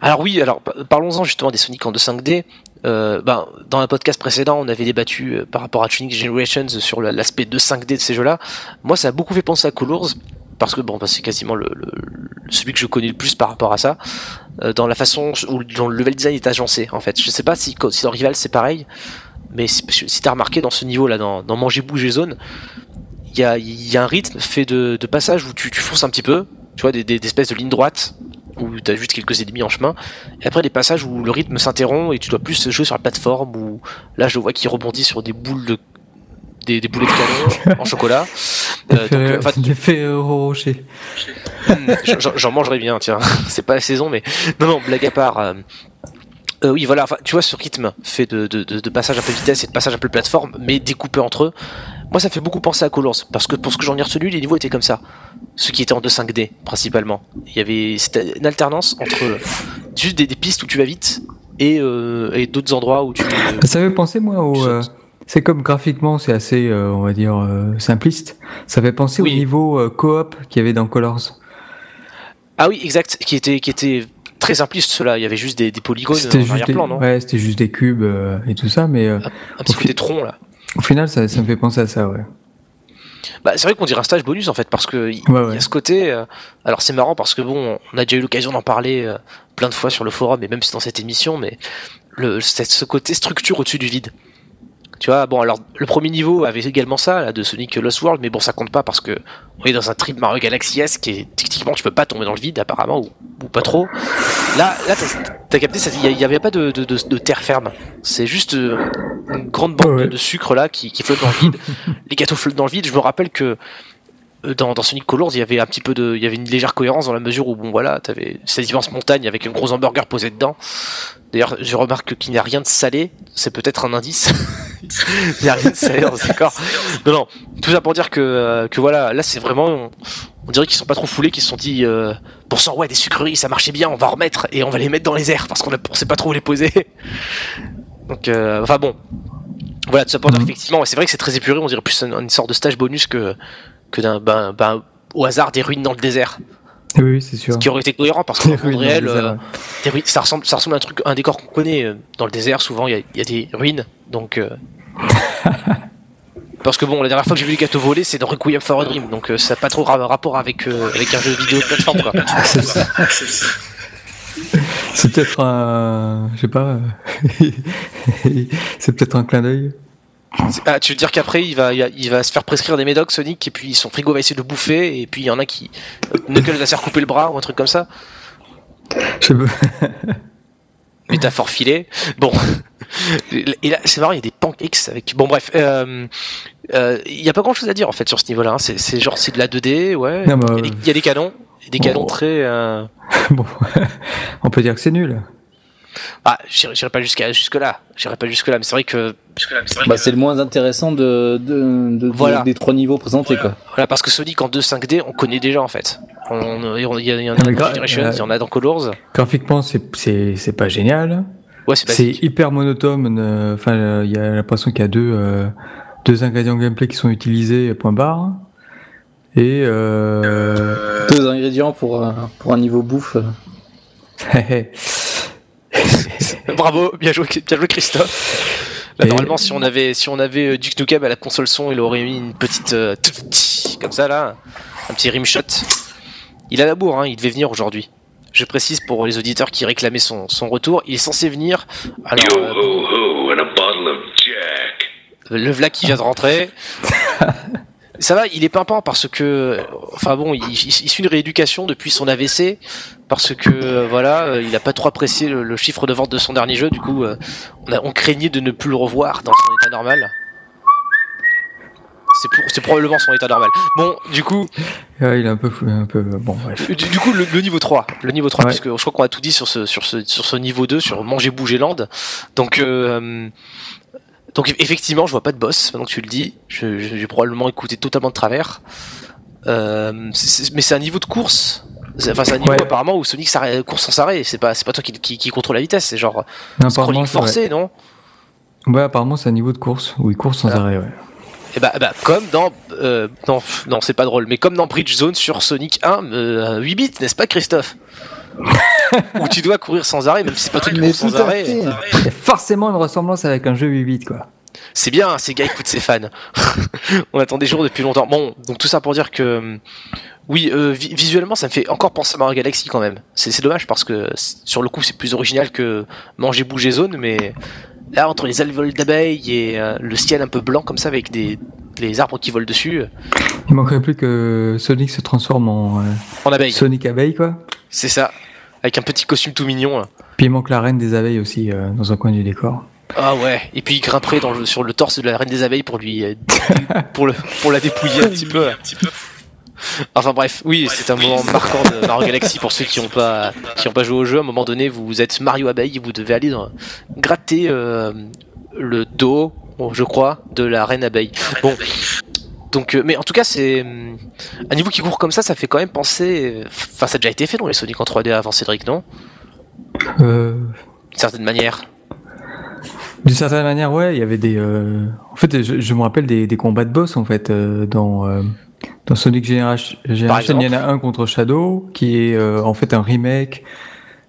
Alors oui, alors parlons-en justement des Sonic en 2 5D. Euh, ben, dans un podcast précédent, on avait débattu euh, par rapport à Sonic Generations sur l'aspect de 5D de ces jeux-là. Moi, ça a beaucoup fait penser à Colors parce que bon, ben, c'est quasiment celui que je connais le plus par rapport à ça, euh, dans la façon où dont le level design est agencé en fait. Je sais pas si, dans Rival c'est pareil, mais si, t'as remarqué dans ce niveau-là, dans, Manger Bouger Zone, il y a, un rythme fait de, de passage où tu, fonces un petit peu, tu vois, des espèces de lignes droites où tu as juste quelques ennemis en chemin, et après des passages où le rythme s'interrompt et tu dois plus jouer sur la plateforme, où là je vois qu'il rebondit sur des boules de des, des boulets de canon en chocolat. Euh, euh, enfin, euh, rocher. Hmm, j'en mangerai bien, tiens. C'est pas la saison, mais non, non, blague à part. Oui, voilà, tu vois, ce rythme fait de, de, de, passage un peu vitesse et de passage un peu plateforme, mais découpé entre eux. Moi, ça fait beaucoup penser à Colors, parce que pour ce que j'en ai retenu, les niveaux étaient comme ça. Ce qui était en 2-5D, principalement. Il y avait une alternance entre juste des, pistes où tu vas vite et, euh, et d'autres endroits où tu. ça fait penser, moi, au. Euh, c'est comme graphiquement, c'est assez, on va dire, simpliste. Ça fait penser au niveau coop qu'il y avait dans Colors. Ah oui, exact, qui était, qui était très simpliste cela. Il y avait juste des, des polygones en arrière-plan, non? Ouais, c'était juste des cubes euh, et tout ça, mais. Euh, un, petit peu des troncs là. Au final, ça, ça, me fait penser à ça, ouais. Bah, c'est vrai qu'on dirait un stage bonus en fait, parce que il y a ce côté. Euh, alors c'est marrant parce que bon, on a déjà eu l'occasion d'en parler plein de fois sur le forum et même dans cette émission, mais le, ce côté structure au-dessus du vide. Tu vois, bon, alors le premier niveau avait également ça, là, de Sonic Lost World, mais bon, ça compte pas parce que on est dans un trip Mario Galaxy S qui est techniquement, tu peux pas tomber dans le vide, apparemment, ou, pas trop. Là, là t'as capté, il y, avait pas de, de, de, terre ferme. C'est juste euh, une grande bande de sucre là qui, qui flotte dans le vide. Les gâteaux flottent dans le vide. Je me rappelle que dans, dans, Sonic Colors, il y avait un petit peu de, il y avait une légère cohérence dans la mesure où bon voilà, t'avais cette immense montagne avec un gros hamburger posé dedans. D'ailleurs, je remarque qu'il n'y a rien de salé. C'est peut-être un indice. il n'y a rien de salé dans corps. Non, non. Tout ça pour dire que, euh, que voilà, là c'est vraiment, on, dirait qu'ils sont pas trop foulés, qu'ils se sont dit, euh, pour ça ouais des sucreries, ça marchait bien, on va remettre et on va les mettre dans les airs parce qu'on ne sait pas trop où les poser. Donc, euh, enfin bon. Voilà, tout ça pour dire mhm. effectivement, c'est vrai que c'est très épuré. On dirait plus une, sorte de stage bonus que que d'un ben, ben, au hasard des ruines dans le désert. Oui, c'est sûr. Ce qui aurait été cohérent parce qu'en monde réel, euh, ça, ressemble, ça ressemble à un truc, un décor qu'on connaît. Euh, dans le désert, souvent, il y, a des ruines. Donc. Euh, parce que bon, la dernière fois que j'ai vu les gâteaux volés, c'est dans Requiem for a Dream. Donc ça n'a pas trop rapport avec, avec un jeu vidéo de plateforme, quoi. c'est peut-être un. Je sais pas. c'est peut-être un clin d'œil. Ah, tu veux dire qu'après il va, il va se faire prescrire des médocs Sonic et puis son frigo va essayer de le bouffer et puis il y en a qui Knuckles va se faire couper le bras ou un truc comme ça. Je veux... Métaphore filée. Bon. Et là, c'est marrant, il y a des pancakes avec. Bon, bref. Euh, euh, il n'y a pas grand chose à dire en fait sur ce niveau-là. Hein. C'est genre, c'est de la 2D, ouais. il, y a des, canons. Des canons très. Euh, bon. On peut dire que c'est nul. Ah, j'irai pas jusqu'à jusque là. J'irai pas jusque là, mais c'est vrai que. Bah, c'est le moins intéressant de, de, des trois niveaux présentés, quoi. Voilà, parce que Sonic en 2 5D, on connaît déjà en fait. Il y, y, en a dans Generations, il y en a dans Colors. Graphiquement, c'est pas génial. Ouais, c'est hyper monotone. Euh, enfin, il y a l'impression qu'il y a deux, euh, deux ingrédients gameplay qui sont utilisés, point barre. Et euh... deux ingrédients pour, pour un niveau bouffe. Bravo, bien joué, bien joué Christophe. Là, Et- normalement, si on avait, si on avait euh, Duke Nukem à la console son, il aurait mis une petite, euh, comme ça là, un petit rimshot. Il a la bourre, hein, il devait venir aujourd'hui. Je précise pour les auditeurs qui réclamaient son, son retour, il est censé venir. Alors, Yo euh, ho ho and a bottle of Jack. le v'là qui vient de rentrer. Ça va, il est pimpant parce que, enfin bon, il, il, il suit une rééducation depuis son AVC parce que euh, voilà, euh, il a pas trop apprécié le, le chiffre de vente de son dernier jeu. Du coup, euh, on, a, on craignait de ne plus le revoir dans son état normal. C'est probablement son état normal. Bon, du coup, Ouais, il est un peu, fou- un peu, bon, bref. du, du coup, le, le niveau 3, le niveau 3, Ouais. puisque je crois qu'on a tout dit sur ce, sur ce, sur ce niveau 2, sur Manger Bouger Land. Donc, euh, donc effectivement, je vois pas de boss, maintenant que tu le dis. Je- je- J'ai probablement écouté totalement de travers. Euh, c'est- c'est- mais c'est un niveau de course. C'est- Enfin, c'est un niveau Ouais. apparemment où Sonic court sans arrêt. C'est pas, c'est pas toi qui, qui, qui contrôle la vitesse, c'est genre Non, scrolling ouais. forcé, non? Ouais, apparemment, c'est un niveau de course où il court sans Ah. arrêt, ouais. Et bah, bah, comme dans, euh, non, c'est pas drôle, mais comme dans Bridge Zone sur Sonic 1, euh, 8 bits, n'est-ce pas, Christophe? Où tu dois courir sans arrêt, même si c'est pas toi qui cours tout sans arrêt. Il y a forcément une ressemblance avec un jeu 8 bits, quoi. C'est bien, ces gars écoutent ses fans. On attend des jours depuis longtemps. Bon, donc tout ça pour dire que, hum, oui, euh, vi- visuellement, ça me fait encore penser à Mario Galaxy quand même. C'est dommage parce que sur le coup, c'est plus original que Manger Bouger Zone, mais là, entre les alvéoles d'abeilles et euh, le ciel un peu blanc comme ça avec des les arbres qui volent dessus, euh, Il manquerait plus que Sonic se transforme en euh, en abeille. Sonic abeille, quoi. C'est ça. Avec un petit costume tout mignon. là. Puis il manque la reine des abeilles aussi euh, dans un coin du décor. Ah ouais. Et puis il grimperait dans le- sur le torse de la reine des abeilles pour lui, euh, pour le, pour la dépouiller un petit peu. Enfin bref, oui, c'est un moment marquant de Mario Galaxy pour ceux qui n'ont pas, qui ont pas joué au jeu. À un moment donné, vous êtes Mario abeille et vous devez aller dans, gratter euh, le dos, je crois, de la reine abeille. Bon. Donc, euh, mais en tout cas, c'est hum, un niveau qui court comme ça, ça fait quand même penser. euh, Enfin, ça a déjà été fait dans les Sonic en 3D avant Cédric, non? Euh, D'une certaine manière. D'une certaine manière, ouais, il y avait des. euh, En fait, je, je me rappelle des, des combats de boss en fait euh, dans euh, dans Sonic Generation. Generation, il y en a un contre Shadow qui est euh, en fait un remake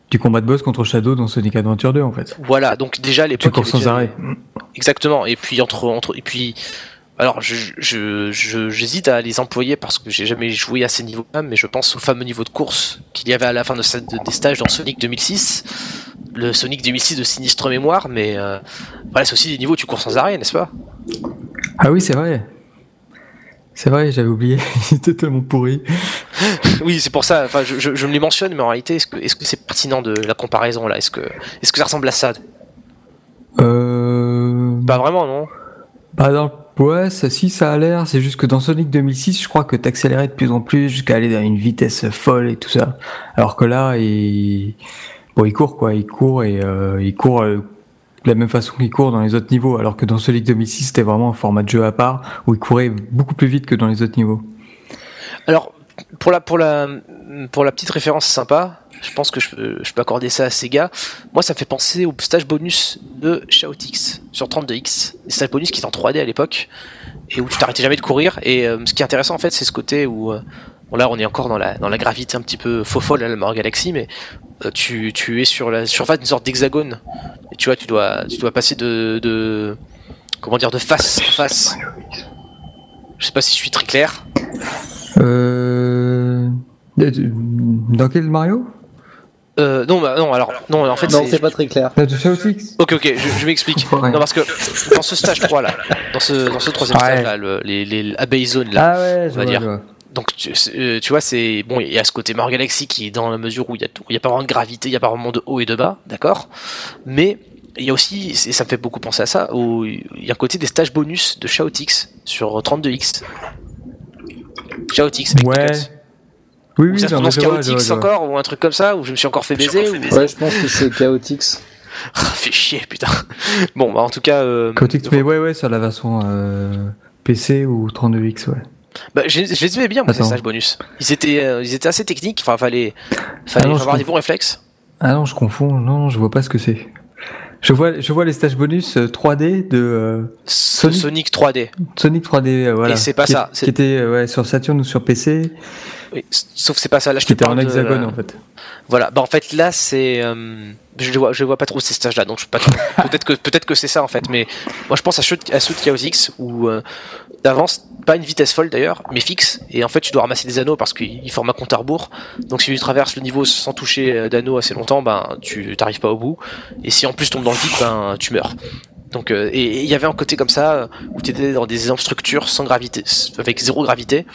du combat de boss contre Shadow dans Sonic Adventure 2 en fait. Voilà, donc déjà à Tu cours sans déjà- arrêt. Exactement. Et puis entre entre et puis alors je je je- j'hésite à les employer parce que j'ai jamais joué à ces niveaux-là, mais je pense au fameux niveau de course qu'il y avait à la fin de, ce- de- des stages dans Sonic 2006, le Sonic 2006 de sinistre mémoire, mais euh, voilà c'est aussi des niveaux où tu cours sans arrêt, n'est-ce pas? Ah oui, c'est vrai. C'est vrai, j'avais oublié. il était tellement pourri. Oui, c'est pour ça. Enfin, je, me les mentionne, mais en réalité, est-ce que est-ce que c'est pertinent de la comparaison là? Est-ce que est-ce que ça ressemble à ça Euh... Pas vraiment, non? Bah dans... Ouais, ça, si ça a l'air, c'est juste que dans Sonic 2006, je crois que t'accélérais de plus en plus jusqu'à aller à une vitesse folle et tout ça. Alors que là, il, bon, il court quoi, il court et euh, il court euh, de la même façon qu'il court dans les autres niveaux. Alors que dans Sonic 2006, c'était vraiment un format de jeu à part où il courait beaucoup plus vite que dans les autres niveaux. Alors, pour la, pour la, pour la petite référence sympa, je pense que je peux, je peux accorder ça à Sega. Moi, ça fait penser au stage bonus de Shoutix sur 32X. Les stage bonus qui étaient en 3D à l'époque et où tu t'arrêtais jamais de courir. Et euh, ce qui est intéressant, en fait, c'est ce côté où. euh, bon, là, on est encore dans la, dans la gravité un petit peu faux folle à la Mario Galaxy, mais euh, tu, tu es sur la surface d'une sorte d'hexagone. Et tu vois, tu dois, tu dois passer de, de. Comment dire, de face en face. Je sais pas si je suis très clair. Dans quel Mario? Euh, non, bah, non, alors, non, en fait, Non, c'est. pas très clair. Ok, ok, je, je m'explique. Ouais. Non, parce que dans ce stage 3 là, dans ce, dans ce troisième Ouais. stage là, le- les, les Abbey Zone là, Ah ouais, je on va vois, dire. je vois. donc tu, euh, tu vois, c'est. Bon, il y a ce côté Mario Galaxy qui est dans la mesure où il y a, tout- il y a pas vraiment de gravité, il y a pas vraiment de haut et de bas, d'accord? Mais il y a aussi, et ça me fait beaucoup penser à ça, où il y a un côté des stages bonus de Shoutix sur 32X. Shoutix avec Ouais. Oui, Ou oui, ça se prononce Chaotix encore, ou un truc comme ça, où je me suis encore fait baiser, ou... Ouais, je pense que c'est Chaotix. Ah, fait chier, putain. Bon, bah en tout cas... Euh, Chaotix, mais ouais, ouais, sur la version euh, PC ou 32X, ouais. Bah, je, je les aimais bien, Attends. stages bonus. Ils étaient, euh, ils étaient assez techniques, enfin, fallait, fallait Ah non, je avoir des confonds. bons réflexes. Ah non, je confonds. Non, non, je vois pas ce que c'est. Je vois, je vois les stages bonus euh, 3D de euh, Sonic, Sonic. 3D. Sonic 3D, euh, voilà. Et c'est pas qui, ça, Qui était euh, ouais, sur Saturn ou sur PC, Oui, sauf que c'est pas ça. Là, je qui te était en de- hexagone en fait. Voilà. Bah, en fait, là, c'est, euh, je vois, je vois pas trop ces stages-là, donc je peux pas trop- peut-être que peut-être que c'est ça en fait, mais moi je pense à Shoot, à Suit Chaos X où euh, t'avances pas une vitesse folle d'ailleurs, mais fixe, et en fait tu dois ramasser des anneaux parce qu'il forme un compte à rebours. Donc si tu traverses le niveau sans toucher euh, d'anneaux assez longtemps, ben tu t'arrives pas au bout, et si en plus tu tombes dans le vide, ben tu meurs. Donc euh, et il y avait un côté comme ça euh, où tu étais dans des structures sans gravité, avec zéro gravité,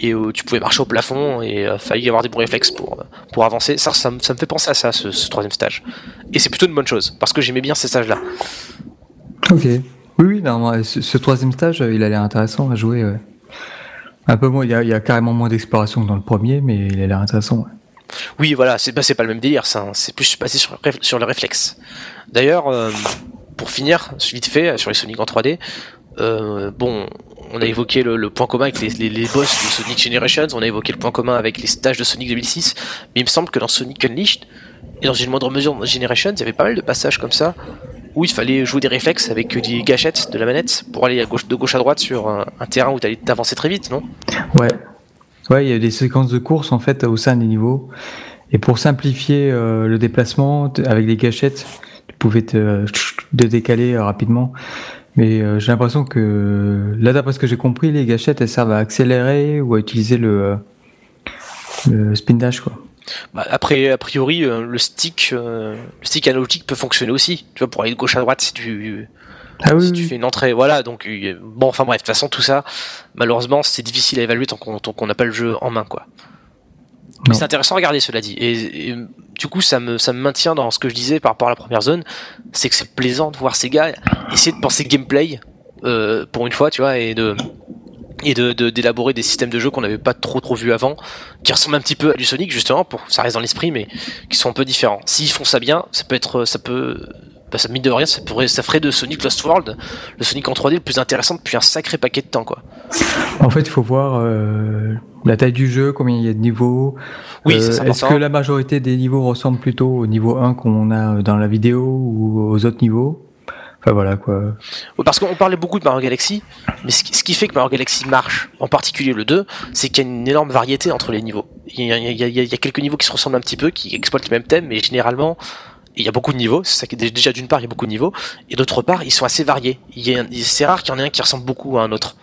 et où tu pouvais marcher au plafond et euh, fallait avoir des bons réflexes pour euh, pour avancer. Ça, ça me fait penser à ça, ce, ce troisième stage. Et c'est plutôt une bonne chose parce que j'aimais bien ces stages-là. Ok. Oui, oui, non, ce, troisième stage, euh, il a l'air intéressant à jouer. Un peu moins, il y a, carrément moins d'exploration que dans le premier, mais il a l'air intéressant. ouais. Oui, voilà, c'est bah, pas le même délire, ça. C'est plus basé sur, le réflexe. D'ailleurs, euh, pour finir, vite fait, sur les Sonic en 3D, euh, bon, on a évoqué le, point commun avec les, les, les boss de Sonic Generations, on a évoqué le point commun avec les stages de Sonic 2006, mais il me semble que dans Sonic Unleashed, et dans une moindre mesure dans Generations, il y avait pas mal de passages comme ça, où il fallait jouer des réflexes avec des gâchettes de la manette pour aller à gauche, de gauche à droite sur un, terrain où t'allais t'avancer très vite, non? Ouais. Ouais, il y a des séquences de course en fait au sein des niveaux. Et pour simplifier euh, le déplacement avec des gâchettes, tu pouvais te, décaler euh, rapidement. Mais euh, j'ai l'impression que là, d'après ce que j'ai compris, les gâchettes elles servent à accélérer ou à utiliser le, le spin dash quoi. Bah, après, a priori, euh, le stick, euh, le stick analogique peut fonctionner aussi. Tu vois, pour aller de gauche à droite, si tu, Ah oui, si tu oui. fais une entrée, voilà. Donc, euh, bon, enfin bref, de toute façon, tout ça, malheureusement, c'est difficile à évaluer tant qu'on n'a pas le jeu en main, quoi. Mais c'est intéressant à regarder, cela dit. Et, et, du coup, ça me, ça me maintient dans ce que je disais par rapport à la première zone. C'est que c'est plaisant de voir ces gars essayer de penser gameplay euh, pour une fois, tu vois, et de et de de- d'élaborer des systèmes de jeu qu'on n'avait pas trop trop vu avant, qui ressemblent un petit peu à du Sonic justement, pour ça reste dans l'esprit, mais qui sont un peu différents. S'ils font ça bien, ça peut être, ça peut, bah, ça mine de rien, ça pourrait, ça ferait de Sonic Lost World le Sonic en 3D le plus intéressant depuis un sacré paquet de temps, quoi. En fait, il faut voir euh, la taille du jeu, combien il y a de niveaux. Oui, Euh, c'est Est-ce que la majorité des niveaux ressemblent plutôt au niveau 1 qu'on a dans la vidéo ou aux autres niveaux? Voilà quoi. Parce qu'on parlait beaucoup de Mario Galaxy, mais ce qui, fait que Mario Galaxy marche, en particulier le 2, c'est qu'il y a une énorme variété entre les niveaux. Il y a, quelques niveaux qui se ressemblent un petit peu, qui exploitent le même thème, mais généralement, il y a beaucoup de niveaux. Ça déjà d'une part, il y a beaucoup de niveaux, et d'autre part, ils sont assez variés. C'est rare qu'il y en ait un qui ressemble beaucoup à un autre.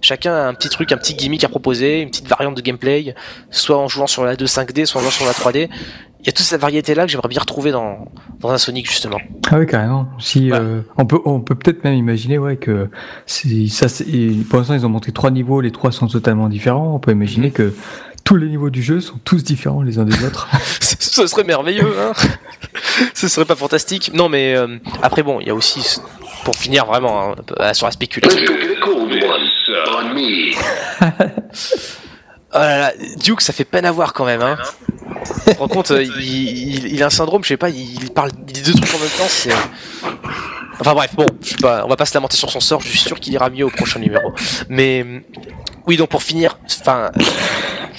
Chacun a un petit truc, un petit gimmick à proposer, une petite variante de gameplay, soit en jouant sur la 2 5D, soit en jouant sur la 3D. Il y a toute cette variété là que j'aimerais bien retrouver dans, dans un Sonic justement. Ah oui carrément. Si Ouais. euh, on peut on peut peut-être même imaginer ouais que si ça c'est- pour l'instant ils ont monté trois niveaux, les trois sont totalement différents. On peut imaginer que tous les niveaux du jeu sont tous différents les uns des autres. Ce serait merveilleux, hein Ce serait pas fantastique Non, mais euh, après, bon, il y a aussi, pour finir vraiment hein, sur la spéculation. Oh là là, Duke, ça fait peine à voir quand même, hein Tu te rends compte, euh, il, il- il a un syndrome, je sais pas, il parle il dit deux trucs en même temps, c'est. Enfin bref, bon, je sais pas, on va pas se lamenter sur son sort, je suis sûr qu'il ira mieux au prochain numéro. Mais oui, donc pour finir, enfin,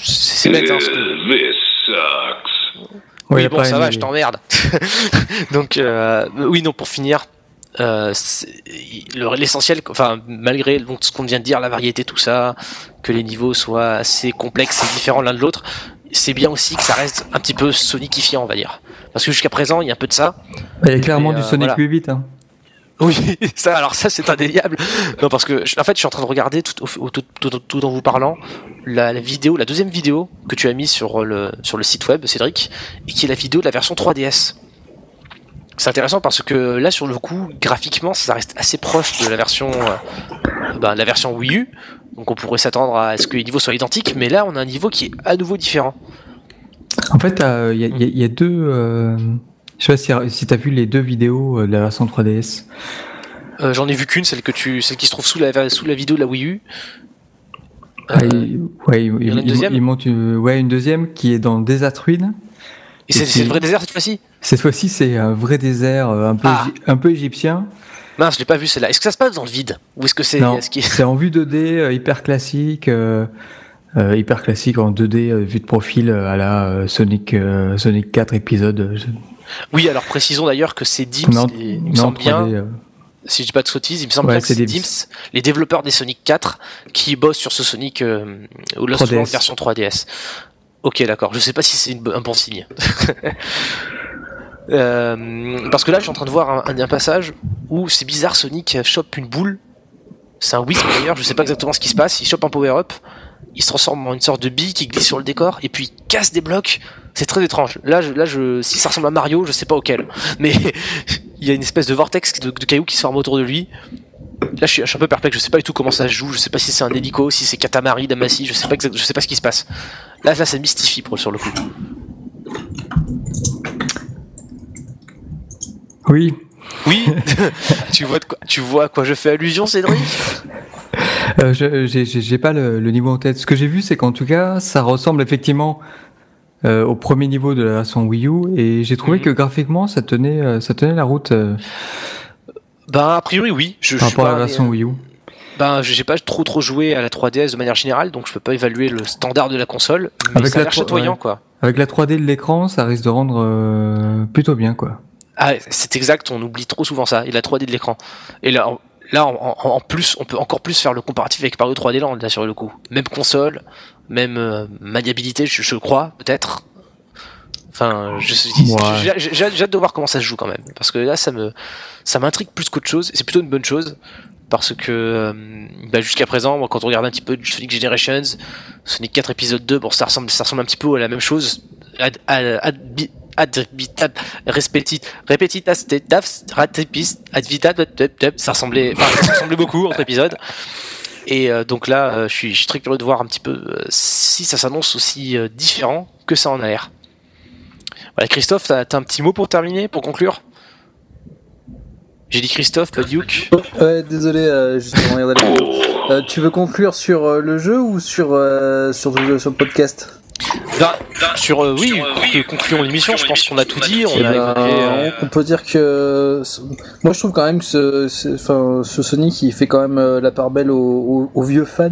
c'est c'est bête, hein, parce que This sucks. Ouais, oui, bon, ça va, je t'emmerde. Donc, euh, oui, non, pour finir, euh, l'essentiel, enfin, malgré donc, ce qu'on vient de dire, la variété, tout ça, que les niveaux soient assez complexes et différents l'un de l'autre, c'est bien aussi que ça reste un petit peu sonicifiant, on va dire. Parce que jusqu'à présent, il y a un peu de ça. Il y a clairement du euh, Sonic voilà. 8 bits. Hein. Oui, ça, alors ça, c'est indéniable. Non, parce que, en fait, je suis en train de regarder tout, au- tout, tout, tout en vous parlant la, la vidéo, la deuxième vidéo que tu as mise sur le, sur le site web, Cédric, et qui est la vidéo de la version 3DS. C'est intéressant parce que là, sur le coup, graphiquement, ça reste assez proche de la version, euh, ben, la version Wii U. Donc, on pourrait s'attendre à ce que les niveaux soient identiques, mais là, on a un niveau qui est à nouveau différent. En fait, euh, il y, a- il y a- il y a deux. euh, Je sais pas si, si t'as vu les deux vidéos euh, de la version 3DS. Euh, J'en ai vu qu'une, celle que tu, celle qui se trouve sous la, sous la vidéo de la Wii U. Ah, il- ouais, il, y en a une deuxième il monte une, ouais, une deuxième qui est dans Desert Ruin. Et c'est et c'est le vrai désert cette fois-ci? Cette fois-ci, c'est un vrai désert euh, un peu, Ah. un peu égyptien. Mince, je l'ai pas vu celle-là. Est-ce que ça se passe dans le vide? Ou est-ce que c'est qu'il- c'est en vue 2D, euh, hyper classique, euh, euh, hyper classique en 2D, euh, vue de profil euh, à la euh, Sonic, euh, Sonic 4 épisode. euh, Oui, alors précisons d'ailleurs que c'est Dims, non, les- il me semble bien, 3D, euh, si je dis pas de sottises, il me semble Ouais, bien que c'est Dims. Les développeurs des Sonic 4, qui bossent sur ce Sonic euh, au Lost 3DS. World version 3DS. Ok, d'accord. Je sais pas si c'est un bon signe. Euh, parce que là, je suis en train de voir un, passage où c'est bizarre, Sonic chope une boule. C'est un Wisp d'ailleurs, je sais pas exactement ce qui se passe. Il chope un power-up, il se transforme en une sorte de bille qui glisse sur le décor et puis il casse des blocs. C'est très étrange. Là, je, là, je, si ça ressemble à Mario, je sais pas auquel. Mais il y a une espèce de vortex de cailloux qui se forme autour de lui. Là, je suis, je suis un peu perplexe. Je sais pas du tout comment ça se joue. Je sais pas si c'est un hélico, si c'est Katamari, Damacy. Je sais pas exact- je sais pas ce qui se passe. Là, là, ça mystifie pour sur le coup. Oui. Oui. tu vois de quoi, tu vois à quoi je fais allusion, Cédric? Euh, j'ai- pas le, le niveau en tête. Ce que j'ai vu, c'est qu'en tout cas, ça ressemble effectivement euh, au premier niveau de la version Wii U, et j'ai trouvé Mhm. que graphiquement, ça tenait, euh, ça tenait la route euh, Ben, a priori, oui. Je, par rapport à la version euh, Wii U. Ben, j'ai pas trop trop joué à la 3DS de manière générale, donc je peux pas évaluer le standard de la console. Mais Avec ça a la l'air tro- chatoyant, ouais. quoi. Avec la 3D de l'écran, ça risque de rendre euh, plutôt bien, quoi. Ah, c'est exact, on oublie trop souvent ça, et la 3D de l'écran. Et là, en- là en, en- en plus, on peut encore plus faire le comparatif avec Mario 3D Land, là, sur le coup. Même console, même euh, maniabilité, je, je crois, peut-être. Enfin, j'ai- hâte de voir comment ça se joue quand même, parce que là, ça me, ça m'intrigue plus qu'autre chose, c'est plutôt une bonne chose, parce que euh, bah, jusqu'à présent, moi, quand on regarde un petit peu Sonic Generations, Sonic 4 épisode 2, bon, ça ressemble, ça ressemble un petit peu à la même chose. Ad, ad, ad, ad, repetitas, ratepis, ça ressemblait, ça ressemblait beaucoup entre épisodes. Et euh, donc là, euh, je, suis, très curieux de voir un petit peu si ça s'annonce aussi différent que ça en a l'air. Voilà, Christophe, t'as t'as un petit mot pour terminer, pour conclure? J'ai dit Christophe, pas Duke. Ouais, désolé, euh, juste avant de regarder la vidéo. Euh, tu veux conclure sur euh, le jeu ou sur, euh, sur, sur le podcast? Sur, euh, oui, conclu- concluons l'émission, je pense qu'on a tout dit, on Eh a ben, évoqué... euh, On peut dire que moi je trouve quand même que ce, ce, enfin, ce Sonic il fait quand même la part belle aux, aux- aux vieux fans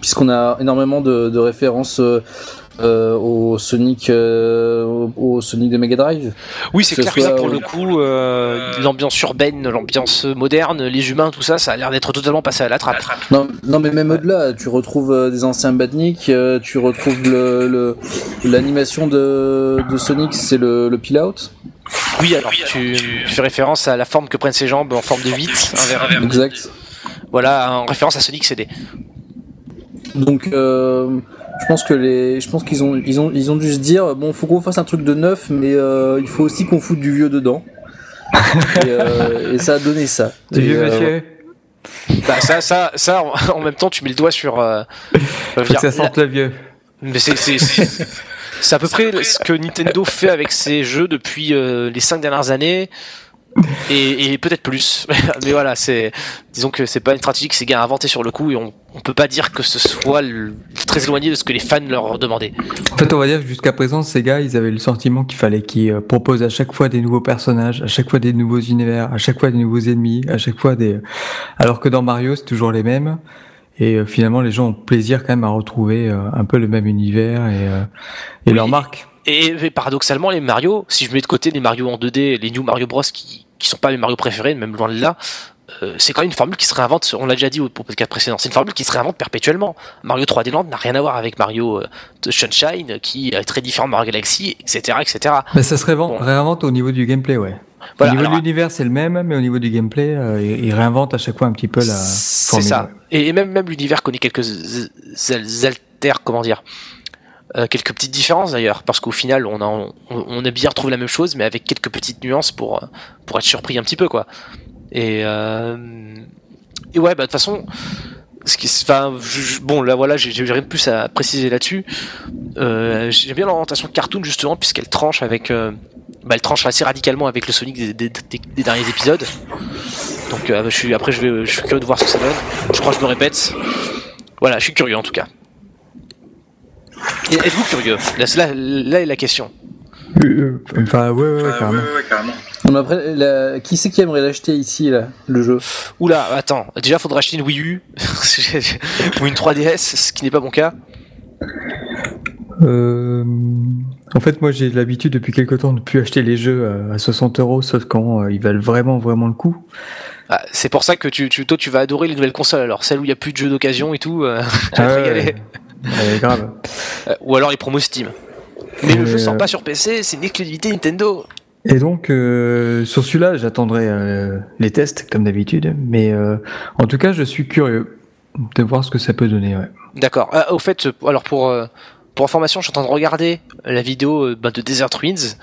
puisqu'on a énormément de, de références euh, euh, au Sonic euh, au, Sonic de Mega Drive. Oui, c'est clair que là, pour euh, le coup, euh, l'ambiance urbaine, l'ambiance moderne, les humains, tout ça, ça a l'air d'être totalement passé à la trappe. Non, non mais même au-delà, tu retrouves des anciens badniks, euh, tu retrouves le l'animation de, de Sonic, c'est le, le peel out. Oui, alors tu, tu fais référence à la forme que prennent ses jambes en forme de 8, un verre. Exact. Voilà, en référence à Sonic CD. Donc, euh, je pense que les, je pense qu'ils ont, ils ont, ils ont dû se dire, bon, faut qu'on fasse un truc de neuf, mais euh, il faut aussi qu'on foute du vieux dedans. et, euh, et ça a donné ça. Du vieux euh, monsieur. Bah, ça, ça, ça, en, en même temps, tu mets le doigt sur. Euh, Faut que ça sente le vieux. Mais c'est c'est- c'est- c'est à peu près ce que Nintendo fait avec ses jeux depuis euh, les cinq dernières années. Et, et peut-être plus. Mais voilà, c'est disons que c'est pas une stratégie que Sega a inventée sur le coup et on, on peut pas dire que ce soit le- très éloigné de ce que les fans leur demandaient. En fait, on va dire que jusqu'à présent, ces gars, ils avaient le sentiment qu'il fallait qu'ils euh, proposent à chaque fois des nouveaux personnages, à chaque fois des nouveaux univers, à chaque fois des nouveaux ennemis, à chaque fois des. Alors que dans Mario, c'est toujours les mêmes. Et euh, finalement, les gens ont plaisir quand même à retrouver euh, un peu le même univers et, euh, et Oui. leur marque. Et, et paradoxalement, les Mario, si je mets de côté les Mario en 2D, les New Mario Bros qui, qui sont pas mes Mario préférés, même loin de là, euh, c'est quand même une formule qui se réinvente, on l'a déjà dit au au podcast précédent, c'est une formule qui se réinvente perpétuellement. Mario 3D Land n'a rien à voir avec Mario euh, de Sunshine, qui est très différent de Mario Galaxy, etc. etc. Mais ça se réinvente, Bon. réinvente au niveau du gameplay, ouais. Voilà, au niveau alors, de l'univers, c'est le même, mais au niveau du gameplay, euh, ils réinventent à chaque fois un petit peu la C'est formule. ça. Et, même, même l'univers connaît quelques altères, comment dire, euh, quelques petites différences d'ailleurs, parce qu'au final, on a, on, on a bien retrouvé la même chose, mais avec quelques petites nuances pour, euh, pour être surpris un petit peu, quoi. Et, euh, et ouais, bah de toute façon, ce qui, bon, là voilà, j'ai rien de plus à préciser là-dessus. J'aime bien l'orientation cartoon justement, puisqu'elle tranche avec, bah, elle tranche assez radicalement avec le Sonic des, derniers épisodes. Donc je suis, après je, vais, je suis curieux de voir ce que ça donne. Je crois que je me répète. Voilà, je suis curieux en tout cas. Êtes-vous curieux? Là, là, là est la question. Euh, Enfin, ouais, ouais, ouais, carrément. Non, mais après, la- qui c'est qui aimerait l'acheter ici, là, le jeu? Oula, attends. Déjà, faudra acheter une Wii U ou une 3DS, ce qui n'est pas mon cas. Euh, en fait, moi, j'ai l'habitude depuis quelque temps de plus acheter les jeux à 60 euros, sauf quand euh, ils valent vraiment, vraiment le coup. Ah, c'est pour ça que tu, tu, toi, tu vas adorer les nouvelles consoles. Alors, celles où il n'y a plus de jeux d'occasion et tout, euh, tu vas te Ah ouais, régaler. Ouais, grave. Euh, ou alors les promos Steam. Mais le jeu sort euh, pas sur PC, c'est une exclusivité Nintendo. Et donc, euh, sur celui-là, j'attendrai euh, les tests, comme d'habitude. Mais euh, en tout cas, je suis curieux de voir ce que ça peut donner. Ouais. D'accord. Ah, au fait, alors pour, pour information, je suis en train de regarder la vidéo bah, de Desert Twins.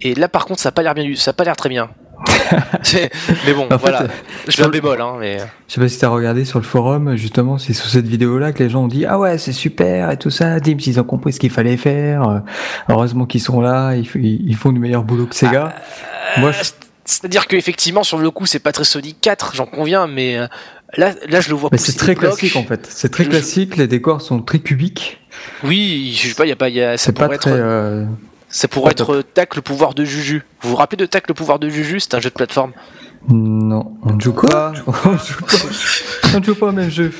Et là, par contre, ça a pas l'air bien, du- ça a pas l'air très bien. Mais bon, En voilà. euh, je fais un bémol, hein, mais. Je sais pas si t'as regardé sur le forum, justement, c'est sur cette vidéo-là que les gens ont dit Ah ouais, c'est super et tout ça. Dims, ils ont compris ce qu'il fallait faire. Euh, Heureusement qu'ils sont là, ils, font du meilleur boulot que Sega. Moi, je- C'est-à-dire qu'effectivement, sur le coup, c'est pas très Sonic 4, j'en conviens, mais euh, là, là, je le vois Mais c'est très classique en fait. C'est très Je- classique. Les décors sont très cubiques. Oui, je sais pas, y a pas, y a, ça pas très. être, euh, ça pourrait pas être Tac le pouvoir de Juju. Vous vous rappelez de Tac le pouvoir de Juju? C'est un jeu de plateforme. Non, on ne joue pas. On ne joue pas. On ne joue pas au même jeu.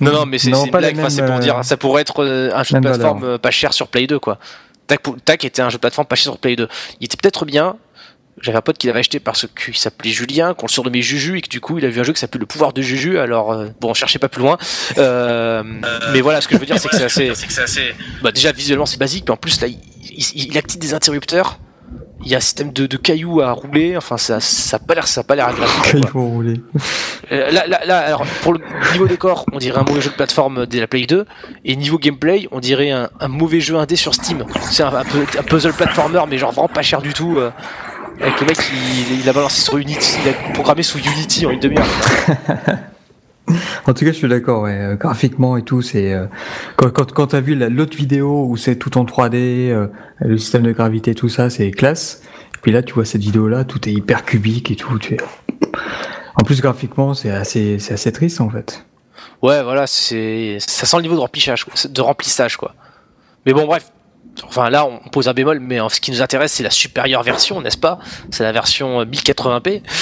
Non, non, mais c'est c'est une blague. Enfin, c'est pour euh, dire, ça pourrait être euh, un jeu de plateforme euh, pas cher sur Play 2, quoi. Tac, pour- Tac était un jeu de plateforme pas cher sur Play 2. Il était peut-être bien. J'avais un pote qui l'avait acheté parce qu'il s'appelait Julien, qu'on le surnommait Juju, et que du coup il a vu un jeu qui s'appelait Le pouvoir de Juju. Alors euh, bon, cherchez pas plus loin. Euh, mais voilà, ce que je veux dire, c'est que c'est assez. Bah, déjà visuellement c'est basique, mais en plus là, il, il- il active des interrupteurs. Il y a un système de, de cailloux à rouler. Enfin, ça, ça a pas l'air, ça a pas l'air agréable. Il quoi. faut rouler. Euh, Là, là, là, alors, pour le niveau décor, on dirait un mauvais jeu de plateforme de la Play 2, et niveau gameplay, on dirait un, un mauvais jeu indé sur Steam. C'est un, un peu- un puzzle platformer, mais genre vraiment pas cher du tout. euh, avec le mec, il, il a balancé sur Unity, il a programmé sous Unity en une demi-heure. En tout cas, je suis d'accord. Euh, Graphiquement et tout, c'est euh, quand quand quand t'as vu la- l'autre vidéo où c'est tout en 3D, euh, le système de gravité, tout ça, c'est classe. Puis là, tu vois cette vidéo-là, tout est hyper cubique et tout. Tu... En plus, graphiquement, c'est assez c'est assez triste en fait. Ouais, voilà, c'est ça sent le niveau de remplissage, quoi, de remplissage, quoi. Mais bon, bref. Enfin, là, on pose un bémol, mais ce qui nous intéresse, c'est la supérieure version, n'est-ce pas? C'est la version euh, 1080p.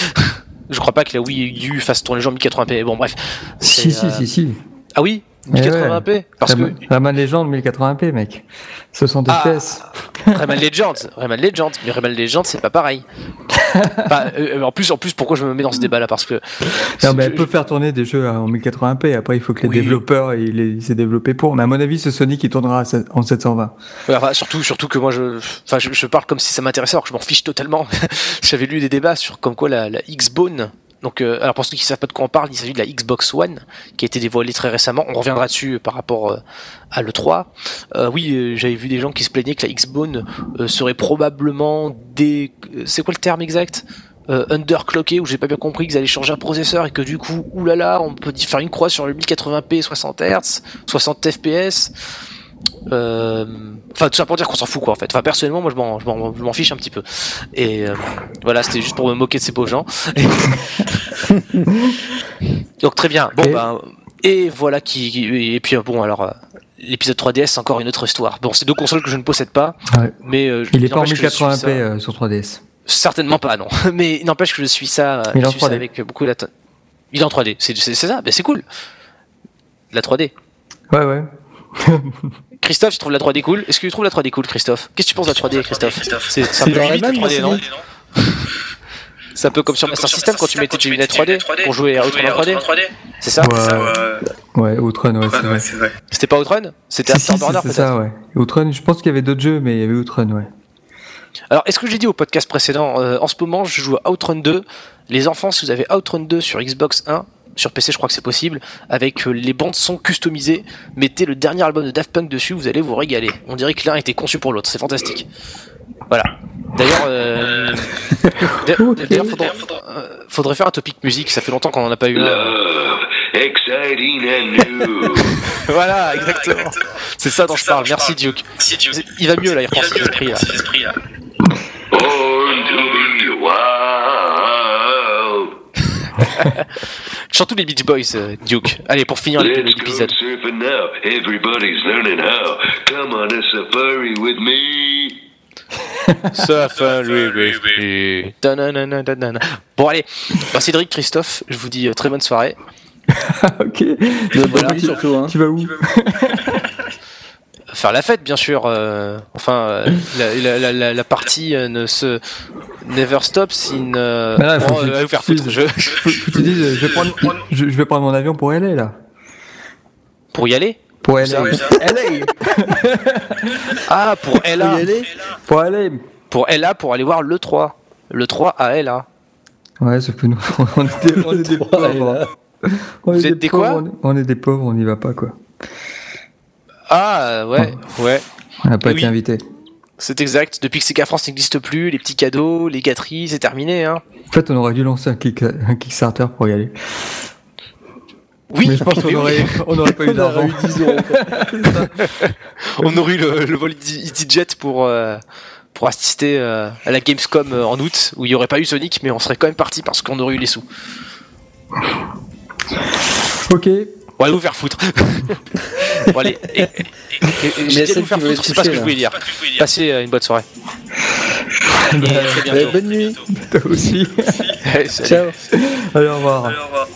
Je crois pas que la Wii U fasse tourner les gens en 1080p. Bon, bref. C'est, Si, si, euh, si, si. Ah oui? Eh 1080p Parce que Rayman- Rayman Legends 1080p, mec. 60 Ah. FPS. Rayman Legends, Rayman Legends, mais Rayman Legends c'est pas pareil. Enfin, euh, en plus, en plus, pourquoi je me mets dans ce débat-là? Parce que Non, mais je- elle peut faire tourner des jeux en 1080p. Après, il faut que les Oui. développeurs ils les s'est développé pour. Mais à mon avis, ce Sonic il tournera en 720. Ouais, enfin, surtout, surtout que moi, je, enfin, je, je parle comme si ça m'intéressait, alors que je m'en fiche totalement. J'avais lu des débats sur comme quoi la, la X-Bone. Donc, euh, alors pour ceux qui savent pas de quoi on parle, il s'agit de la Xbox One qui a été dévoilée très récemment. On reviendra dessus euh, par rapport euh, à le 3. Euh, oui, j'avais vu des gens qui se plaignaient que la X-Bone serait probablement des, c'est quoi le terme exact? Euh, underclocké où j'ai pas bien compris qu'ils allaient changer un processeur et que du coup, oulala, on peut faire une croix sur le 1080p 60 Hz, 60 FPS. Euh, Enfin, tout ça pour dire qu'on s'en fout, quoi, en fait. Enfin, personnellement, moi, je m'en, fiche un petit peu. Et euh, voilà, c'était juste pour me moquer de ces pauvres gens. Donc, très bien. Bon, Et- ben, et voilà qui. Et puis, euh, bon, alors. L'épisode 3DS, c'est encore une autre histoire. Bon, c'est deux consoles que je ne possède pas, Ouais. mais euh, Il est pas en n'empêche que je suis 1080p ça- euh, sur 3DS. Certainement pas, non. Mais n'empêche que je suis ça, Il est en je suis ça 3D. avec beaucoup d'attention. Il est en 3D, c'est c'est- c'est ça, ben c'est cool. La 3D. Ouais, ouais. Christophe, tu trouves la 3D cool? Est-ce que tu trouves la 3D cool, Christophe? Qu'est-ce que tu penses de la 3D, Christophe? C'est un peu dans limite, la Rayman, 3D, non? C'est un peu comme sur Master System quand tu mettais tes lunettes 3D pour jouer à Outrun en 3D C'est ça? Ouais, Outrun, ouais, c'est vrai. C'était pas Outrun? C'était si, Afterburner c'est peut-être? ça, ouais. Outrun, je pense qu'il y avait d'autres jeux, mais il y avait Outrun, ouais. Alors, est-ce que j'ai dit au podcast précédent euh, En ce moment, je joue à Outrun 2. Les enfants, si vous avez Outrun 2 sur Xbox 1, sur PC, je crois que c'est possible, avec euh, les bandes son customisées, mettez le dernier album de Daft Punk dessus, vous allez vous régaler. On dirait que l'un était conçu pour l'autre, c'est fantastique. Voilà. D'ailleurs, euh, d'a- d'ailleurs, faudrait, euh, faudrait faire un topic musique, ça fait longtemps qu'on en a pas eu un. Love, exciting and new. Voilà, exactement. C'est ça dont je parle. Merci Duke. Il va mieux là, il reprend ses esprits là. Chante tous les Beach Boys, euh, Duke. Allez, pour finir l'épisode. Bon allez, bah, Cédric, Christophe, je vous dis euh, très bonne soirée. ok. Voilà. surtout, hein. Tu vas où? Faire la fête, bien sûr. euh, enfin, euh, la, la, la, la- la partie euh, ne se never stops in. euh, Mais là, faut bon, que euh, faire foutre. Je- vais, prendre, je, je vais prendre mon avion pour LA, là. Pour y aller? Pour LA. LA Ah, pour Ella. y aller? Pour LA. pour LA pour aller voir le 3. Le 3 à LA. Ouais, sauf que nous, on est des, on est des Trois, et pauvres. On est Vous êtes des quoi? on est- On est des pauvres, on n'y va pas, quoi. Ah ouais, ouais. On n'a pas Oui. été invités. C'est exact. Depuis que Sega France n'existe plus, les petits cadeaux, les gâteries, c'est terminé. Hein. En fait, on aurait dû lancer un, kick- un Kickstarter pour y aller. Oui, Mais je pense qu'on aurait, on aurait pas eu On aurait d'argent. eu 10 euros. quoi. on aurait eu le, le vol EasyJet pour, euh, pour assister euh, à la Gamescom euh, en août, où il n'y aurait pas eu Sonic, mais on serait quand même parti parce qu'on aurait eu les sous. Ok. On va nous faire foutre. bon, allez. Et, et, et- celle nous faire foutre, c'est pas ce que je voulais dire. Passez euh, une bonne soirée. Bonne nuit. Toi aussi. Ciao. Allez, au revoir. Allez, au revoir.